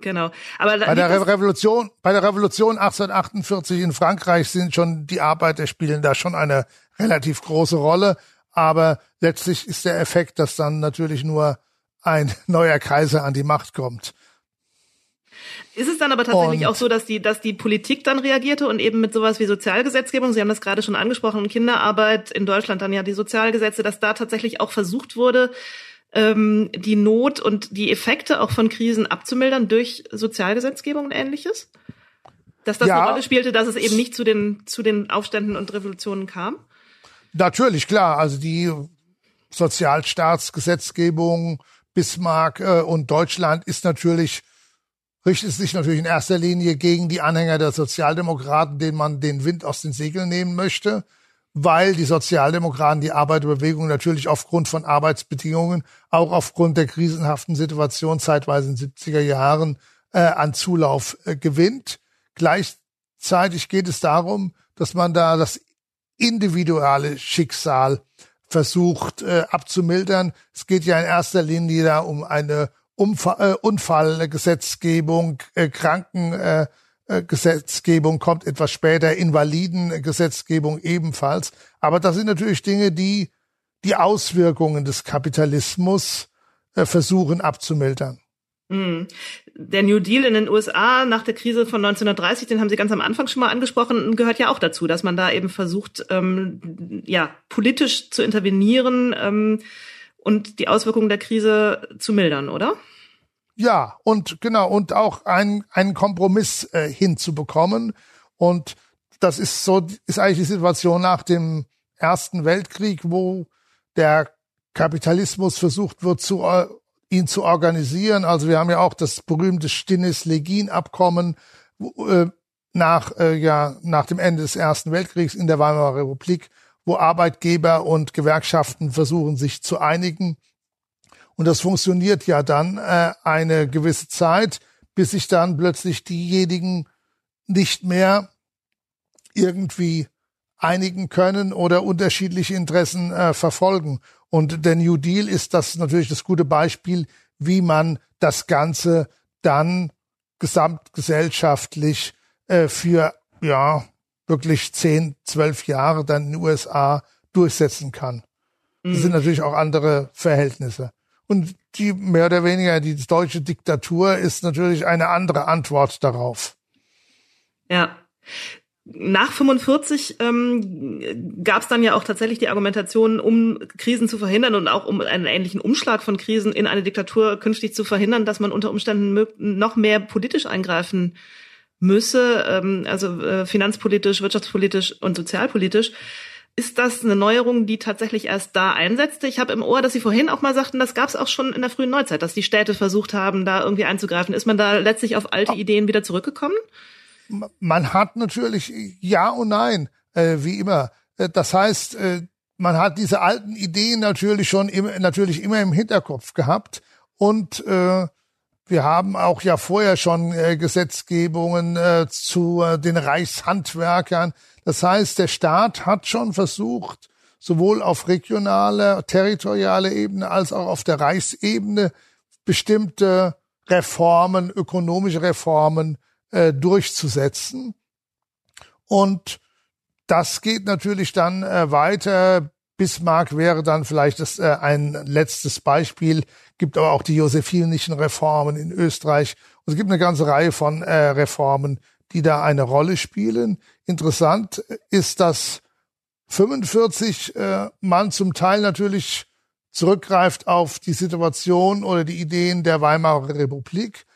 B: Genau. Aber
C: bei der Re Revolution, bei der Revolution 1848 in Frankreich sind schon die Arbeiter spielen da schon eine relativ große Rolle. Aber letztlich ist der Effekt, dass dann natürlich nur ein [laughs] neuer Kaiser an die Macht kommt.
B: Ist es dann aber tatsächlich und auch so, dass die, dass die Politik dann reagierte und eben mit sowas wie Sozialgesetzgebung, Sie haben das gerade schon angesprochen, Kinderarbeit in Deutschland dann ja die Sozialgesetze, dass da tatsächlich auch versucht wurde, ähm, die Not und die Effekte auch von Krisen abzumildern durch Sozialgesetzgebung und ähnliches? Dass das ja. eine Rolle spielte, dass es eben nicht zu den, zu den Aufständen und Revolutionen kam?
C: Natürlich, klar. Also die Sozialstaatsgesetzgebung, Bismarck äh, und Deutschland ist natürlich richtet sich natürlich in erster Linie gegen die Anhänger der Sozialdemokraten, denen man den Wind aus den Segeln nehmen möchte. weil die Sozialdemokraten die Arbeiterbewegung natürlich aufgrund von Arbeitsbedingungen, auch aufgrund der krisenhaften Situation zeitweise in den 70er Jahren äh, an Zulauf äh, gewinnt. Gleichzeitig geht es darum, dass man da das individuelle Schicksal versucht äh, abzumildern. Es geht ja in erster Linie da um eine Umfall, äh, Unfallgesetzgebung, äh, Kranken äh, äh, kommt etwas später, Invalidengesetzgebung ebenfalls. Aber das sind natürlich Dinge, die die Auswirkungen des Kapitalismus äh, versuchen abzumildern.
B: Hm. Der New Deal in den USA nach der Krise von 1930, den haben Sie ganz am Anfang schon mal angesprochen, gehört ja auch dazu, dass man da eben versucht, ähm, ja, politisch zu intervenieren ähm, und die Auswirkungen der Krise zu mildern, oder?
C: Ja, und genau, und auch ein, einen Kompromiss äh, hinzubekommen. Und das ist so, ist eigentlich die Situation nach dem Ersten Weltkrieg, wo der Kapitalismus versucht wird, zu, äh, ihn zu organisieren. Also wir haben ja auch das berühmte Stinnes-Legin-Abkommen äh, nach, äh, ja, nach dem Ende des Ersten Weltkriegs in der Weimarer Republik, wo Arbeitgeber und Gewerkschaften versuchen, sich zu einigen und das funktioniert ja dann äh, eine gewisse Zeit, bis sich dann plötzlich diejenigen nicht mehr irgendwie einigen können oder unterschiedliche Interessen äh, verfolgen. Und der New Deal ist das natürlich das gute Beispiel, wie man das Ganze dann gesamtgesellschaftlich äh, für ja wirklich zehn, zwölf Jahre dann in den USA durchsetzen kann. Das sind mhm. natürlich auch andere Verhältnisse. Und die mehr oder weniger die deutsche Diktatur ist natürlich eine andere Antwort darauf.
B: Ja. Nach 45 ähm, gab es dann ja auch tatsächlich die Argumentation, um Krisen zu verhindern und auch um einen ähnlichen Umschlag von Krisen in eine Diktatur künftig zu verhindern, dass man unter Umständen noch mehr politisch eingreifen müsse, ähm, also äh, finanzpolitisch, wirtschaftspolitisch und sozialpolitisch. Ist das eine Neuerung, die tatsächlich erst da einsetzte? Ich habe im Ohr, dass Sie vorhin auch mal sagten, das gab es auch schon in der frühen Neuzeit, dass die Städte versucht haben, da irgendwie einzugreifen. Ist man da letztlich auf alte Ideen wieder zurückgekommen?
C: Man hat natürlich ja und nein, äh, wie immer. Äh, das heißt, äh, man hat diese alten Ideen natürlich schon immer, natürlich immer im Hinterkopf gehabt und äh, wir haben auch ja vorher schon äh, Gesetzgebungen äh, zu äh, den Reichshandwerkern. Das heißt, der Staat hat schon versucht, sowohl auf regionaler, territorialer Ebene als auch auf der Reichsebene bestimmte Reformen, ökonomische Reformen durchzusetzen. Und das geht natürlich dann weiter. Bismarck wäre dann vielleicht das, äh, ein letztes Beispiel, gibt aber auch die josephinischen Reformen in Österreich. Und es gibt eine ganze Reihe von äh, Reformen, die da eine Rolle spielen. Interessant ist, dass 45 äh, man zum Teil natürlich zurückgreift auf die Situation oder die Ideen der Weimarer Republik.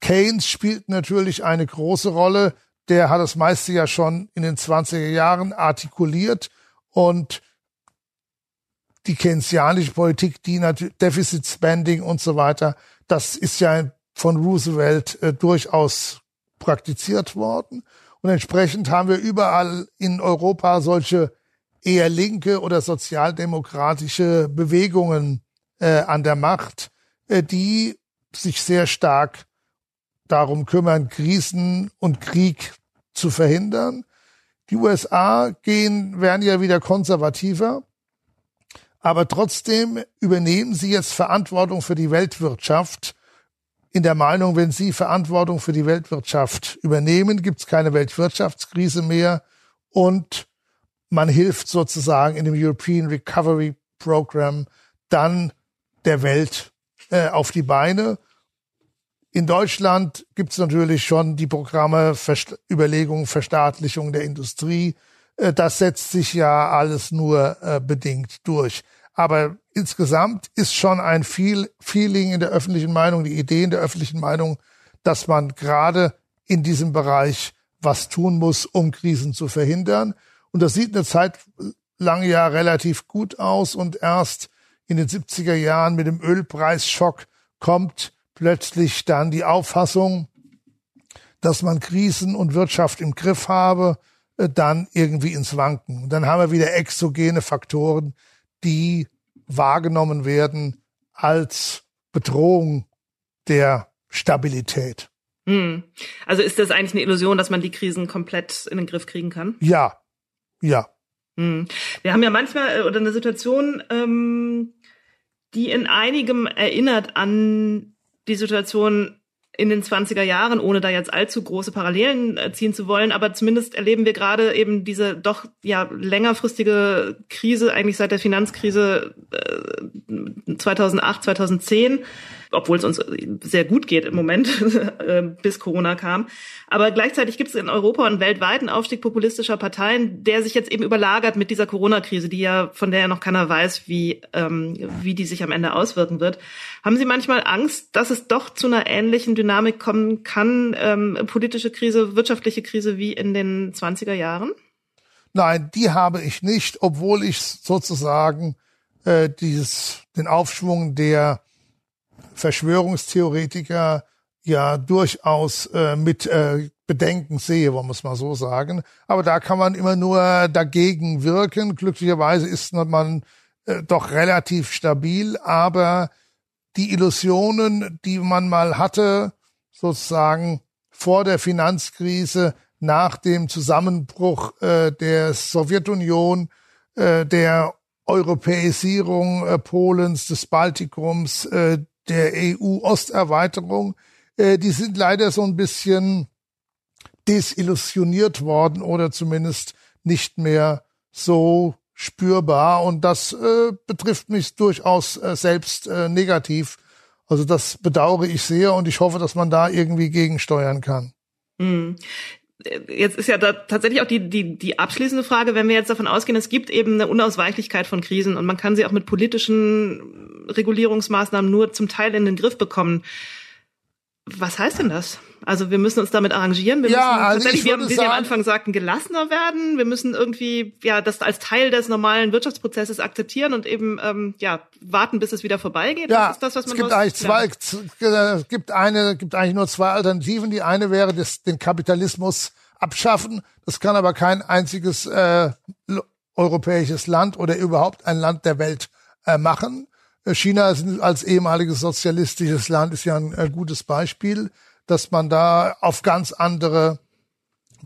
C: Keynes spielt natürlich eine große Rolle. Der hat das meiste ja schon in den 20er Jahren artikuliert und die keynesianische Politik, die Deficit Spending und so weiter, das ist ja von Roosevelt äh, durchaus praktiziert worden. Und entsprechend haben wir überall in Europa solche eher linke oder sozialdemokratische Bewegungen äh, an der Macht, äh, die sich sehr stark darum kümmern, Krisen und Krieg zu verhindern. Die USA gehen, werden ja wieder konservativer, aber trotzdem übernehmen sie jetzt Verantwortung für die Weltwirtschaft in der Meinung, wenn Sie Verantwortung für die Weltwirtschaft übernehmen, gibt es keine Weltwirtschaftskrise mehr und man hilft sozusagen in dem European Recovery Program dann der Welt äh, auf die Beine. In Deutschland gibt es natürlich schon die Programme Verst Überlegungen Verstaatlichung der Industrie. Äh, das setzt sich ja alles nur äh, bedingt durch. Aber insgesamt ist schon ein viel Feeling in der öffentlichen Meinung, die Idee in der öffentlichen Meinung, dass man gerade in diesem Bereich was tun muss, um Krisen zu verhindern. Und das sieht eine Zeit lang ja relativ gut aus und erst in den 70er Jahren mit dem Ölpreisschock kommt plötzlich dann die Auffassung, dass man Krisen und Wirtschaft im Griff habe. Äh, dann irgendwie ins Wanken. Und dann haben wir wieder exogene Faktoren, die wahrgenommen werden als Bedrohung der Stabilität.
B: Hm. Also ist das eigentlich eine Illusion, dass man die Krisen komplett in den Griff kriegen kann?
C: Ja, ja.
B: Hm. Wir haben ja manchmal äh, oder eine Situation, ähm, die in einigem erinnert an die Situation in den 20er Jahren, ohne da jetzt allzu große Parallelen äh, ziehen zu wollen, aber zumindest erleben wir gerade eben diese doch ja längerfristige Krise, eigentlich seit der Finanzkrise äh, 2008, 2010, obwohl es uns sehr gut geht im Moment, [laughs] äh, bis Corona kam. Aber gleichzeitig gibt es in Europa einen weltweiten Aufstieg populistischer Parteien, der sich jetzt eben überlagert mit dieser Corona-Krise, die ja von der ja noch keiner weiß, wie ähm, wie die sich am Ende auswirken wird. Haben Sie manchmal Angst, dass es doch zu einer ähnlichen Dynamik kommen kann, ähm, politische Krise, wirtschaftliche Krise wie in den 20er Jahren?
C: Nein, die habe ich nicht, obwohl ich sozusagen äh, dieses den Aufschwung der Verschwörungstheoretiker ja durchaus äh, mit äh, Bedenken sehe, wollen wir es mal so sagen. Aber da kann man immer nur dagegen wirken. Glücklicherweise ist man äh, doch relativ stabil, aber die Illusionen, die man mal hatte, sozusagen vor der Finanzkrise, nach dem Zusammenbruch äh, der Sowjetunion, äh, der Europäisierung äh, Polens, des Baltikums, äh, der EU-Osterweiterung, äh, die sind leider so ein bisschen desillusioniert worden oder zumindest nicht mehr so spürbar. Und das äh, betrifft mich durchaus äh, selbst äh, negativ. Also das bedauere ich sehr und ich hoffe, dass man da irgendwie gegensteuern kann.
B: Jetzt ist ja da tatsächlich auch die, die, die abschließende Frage, wenn wir jetzt davon ausgehen, es gibt eben eine Unausweichlichkeit von Krisen und man kann sie auch mit politischen Regulierungsmaßnahmen nur zum Teil in den Griff bekommen. Was heißt denn das? Also wir müssen uns damit arrangieren. Wir
C: ja,
B: müssen
C: also
B: tatsächlich,
C: wie
B: wir, wie Sie am Anfang sagten, gelassener werden. Wir müssen irgendwie ja das als Teil des normalen Wirtschaftsprozesses akzeptieren und eben ähm, ja warten, bis es wieder vorbeigeht.
C: Ja, das ist das, was man es gibt eigentlich zwei. Es gibt eine, gibt eigentlich nur zwei Alternativen. Die eine wäre, das, den Kapitalismus abschaffen. Das kann aber kein einziges äh, europäisches Land oder überhaupt ein Land der Welt äh, machen. China als ehemaliges sozialistisches Land ist ja ein gutes Beispiel dass man da auf ganz andere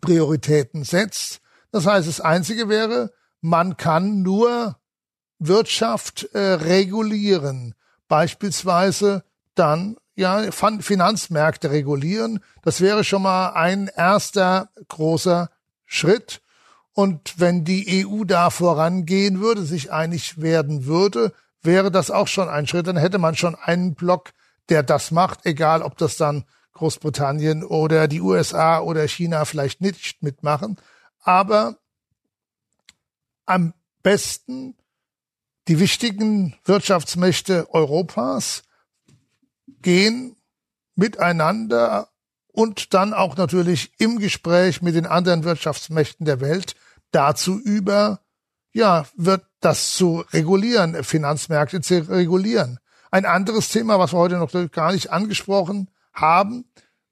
C: Prioritäten setzt. Das heißt, das Einzige wäre, man kann nur Wirtschaft äh, regulieren, beispielsweise dann ja Finanzmärkte regulieren. Das wäre schon mal ein erster großer Schritt. Und wenn die EU da vorangehen würde, sich einig werden würde, wäre das auch schon ein Schritt. Dann hätte man schon einen Block, der das macht, egal ob das dann Großbritannien oder die USA oder China vielleicht nicht mitmachen. Aber am besten die wichtigen Wirtschaftsmächte Europas gehen miteinander und dann auch natürlich im Gespräch mit den anderen Wirtschaftsmächten der Welt dazu über, ja, wird das zu regulieren, Finanzmärkte zu regulieren. Ein anderes Thema, was wir heute noch gar nicht angesprochen haben.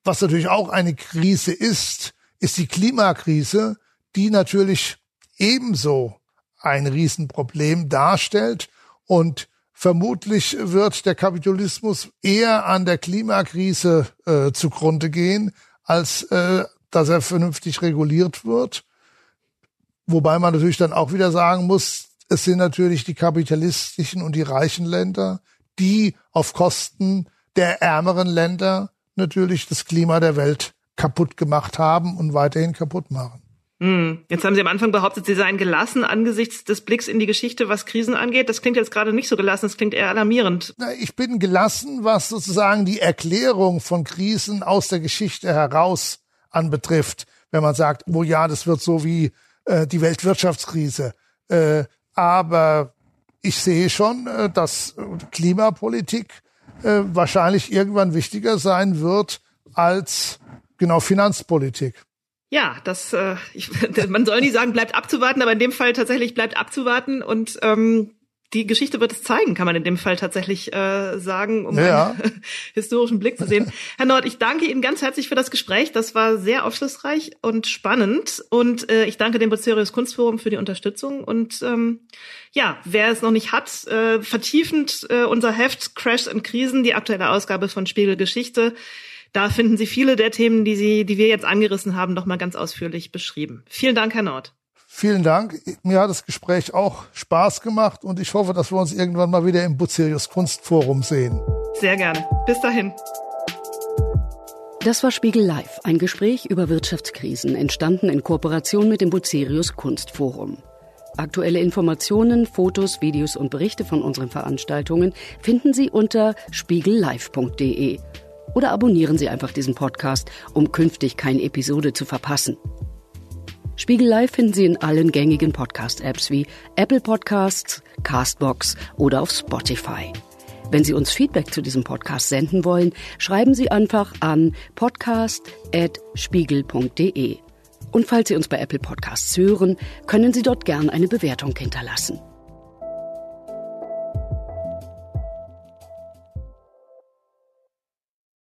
C: Was natürlich auch eine Krise ist, ist die Klimakrise, die natürlich ebenso ein Riesenproblem darstellt. Und vermutlich wird der Kapitalismus eher an der Klimakrise äh, zugrunde gehen, als äh, dass er vernünftig reguliert wird. Wobei man natürlich dann auch wieder sagen muss, es sind natürlich die kapitalistischen und die reichen Länder, die auf Kosten der ärmeren Länder natürlich das Klima der Welt kaputt gemacht haben und weiterhin kaputt machen.
B: Hm. Jetzt haben Sie am Anfang behauptet, Sie seien gelassen angesichts des Blicks in die Geschichte, was Krisen angeht. Das klingt jetzt gerade nicht so gelassen, das klingt eher alarmierend.
C: Ich bin gelassen, was sozusagen die Erklärung von Krisen aus der Geschichte heraus anbetrifft. Wenn man sagt, oh ja, das wird so wie äh, die Weltwirtschaftskrise. Äh, aber ich sehe schon, äh, dass Klimapolitik äh, wahrscheinlich irgendwann wichtiger sein wird als genau Finanzpolitik.
B: Ja, das äh, ich, [laughs] man soll nie sagen, bleibt abzuwarten, aber in dem Fall tatsächlich bleibt abzuwarten und ähm, die Geschichte wird es zeigen, kann man in dem Fall tatsächlich äh, sagen, um
C: ja.
B: einen [laughs] historischen Blick zu sehen. Herr Nord, ich danke Ihnen ganz herzlich für das Gespräch. Das war sehr aufschlussreich und spannend. Und äh, ich danke dem Bucerius Kunstforum für die Unterstützung. Und ähm, ja, wer es noch nicht hat, äh, vertiefend äh, unser Heft Crash and Krisen, die aktuelle Ausgabe von Spiegel Geschichte. Da finden Sie viele der Themen, die Sie, die wir jetzt angerissen haben, noch mal ganz ausführlich beschrieben. Vielen Dank, Herr Nord.
C: Vielen Dank. Mir hat das Gespräch auch Spaß gemacht und ich hoffe, dass wir uns irgendwann mal wieder im Bucerius Kunstforum sehen.
B: Sehr gerne. Bis dahin.
A: Das war Spiegel Live, ein Gespräch über Wirtschaftskrisen, entstanden in Kooperation mit dem Bucerius Kunstforum. Aktuelle Informationen, Fotos, Videos und Berichte von unseren Veranstaltungen finden Sie unter spiegellive.de oder abonnieren Sie einfach diesen Podcast, um künftig keine Episode zu verpassen. Spiegel Live finden Sie in allen gängigen Podcast-Apps wie Apple Podcasts, Castbox oder auf Spotify. Wenn Sie uns Feedback zu diesem Podcast senden wollen, schreiben Sie einfach an podcast.spiegel.de. Und falls Sie uns bei Apple Podcasts hören, können Sie dort gern eine Bewertung hinterlassen.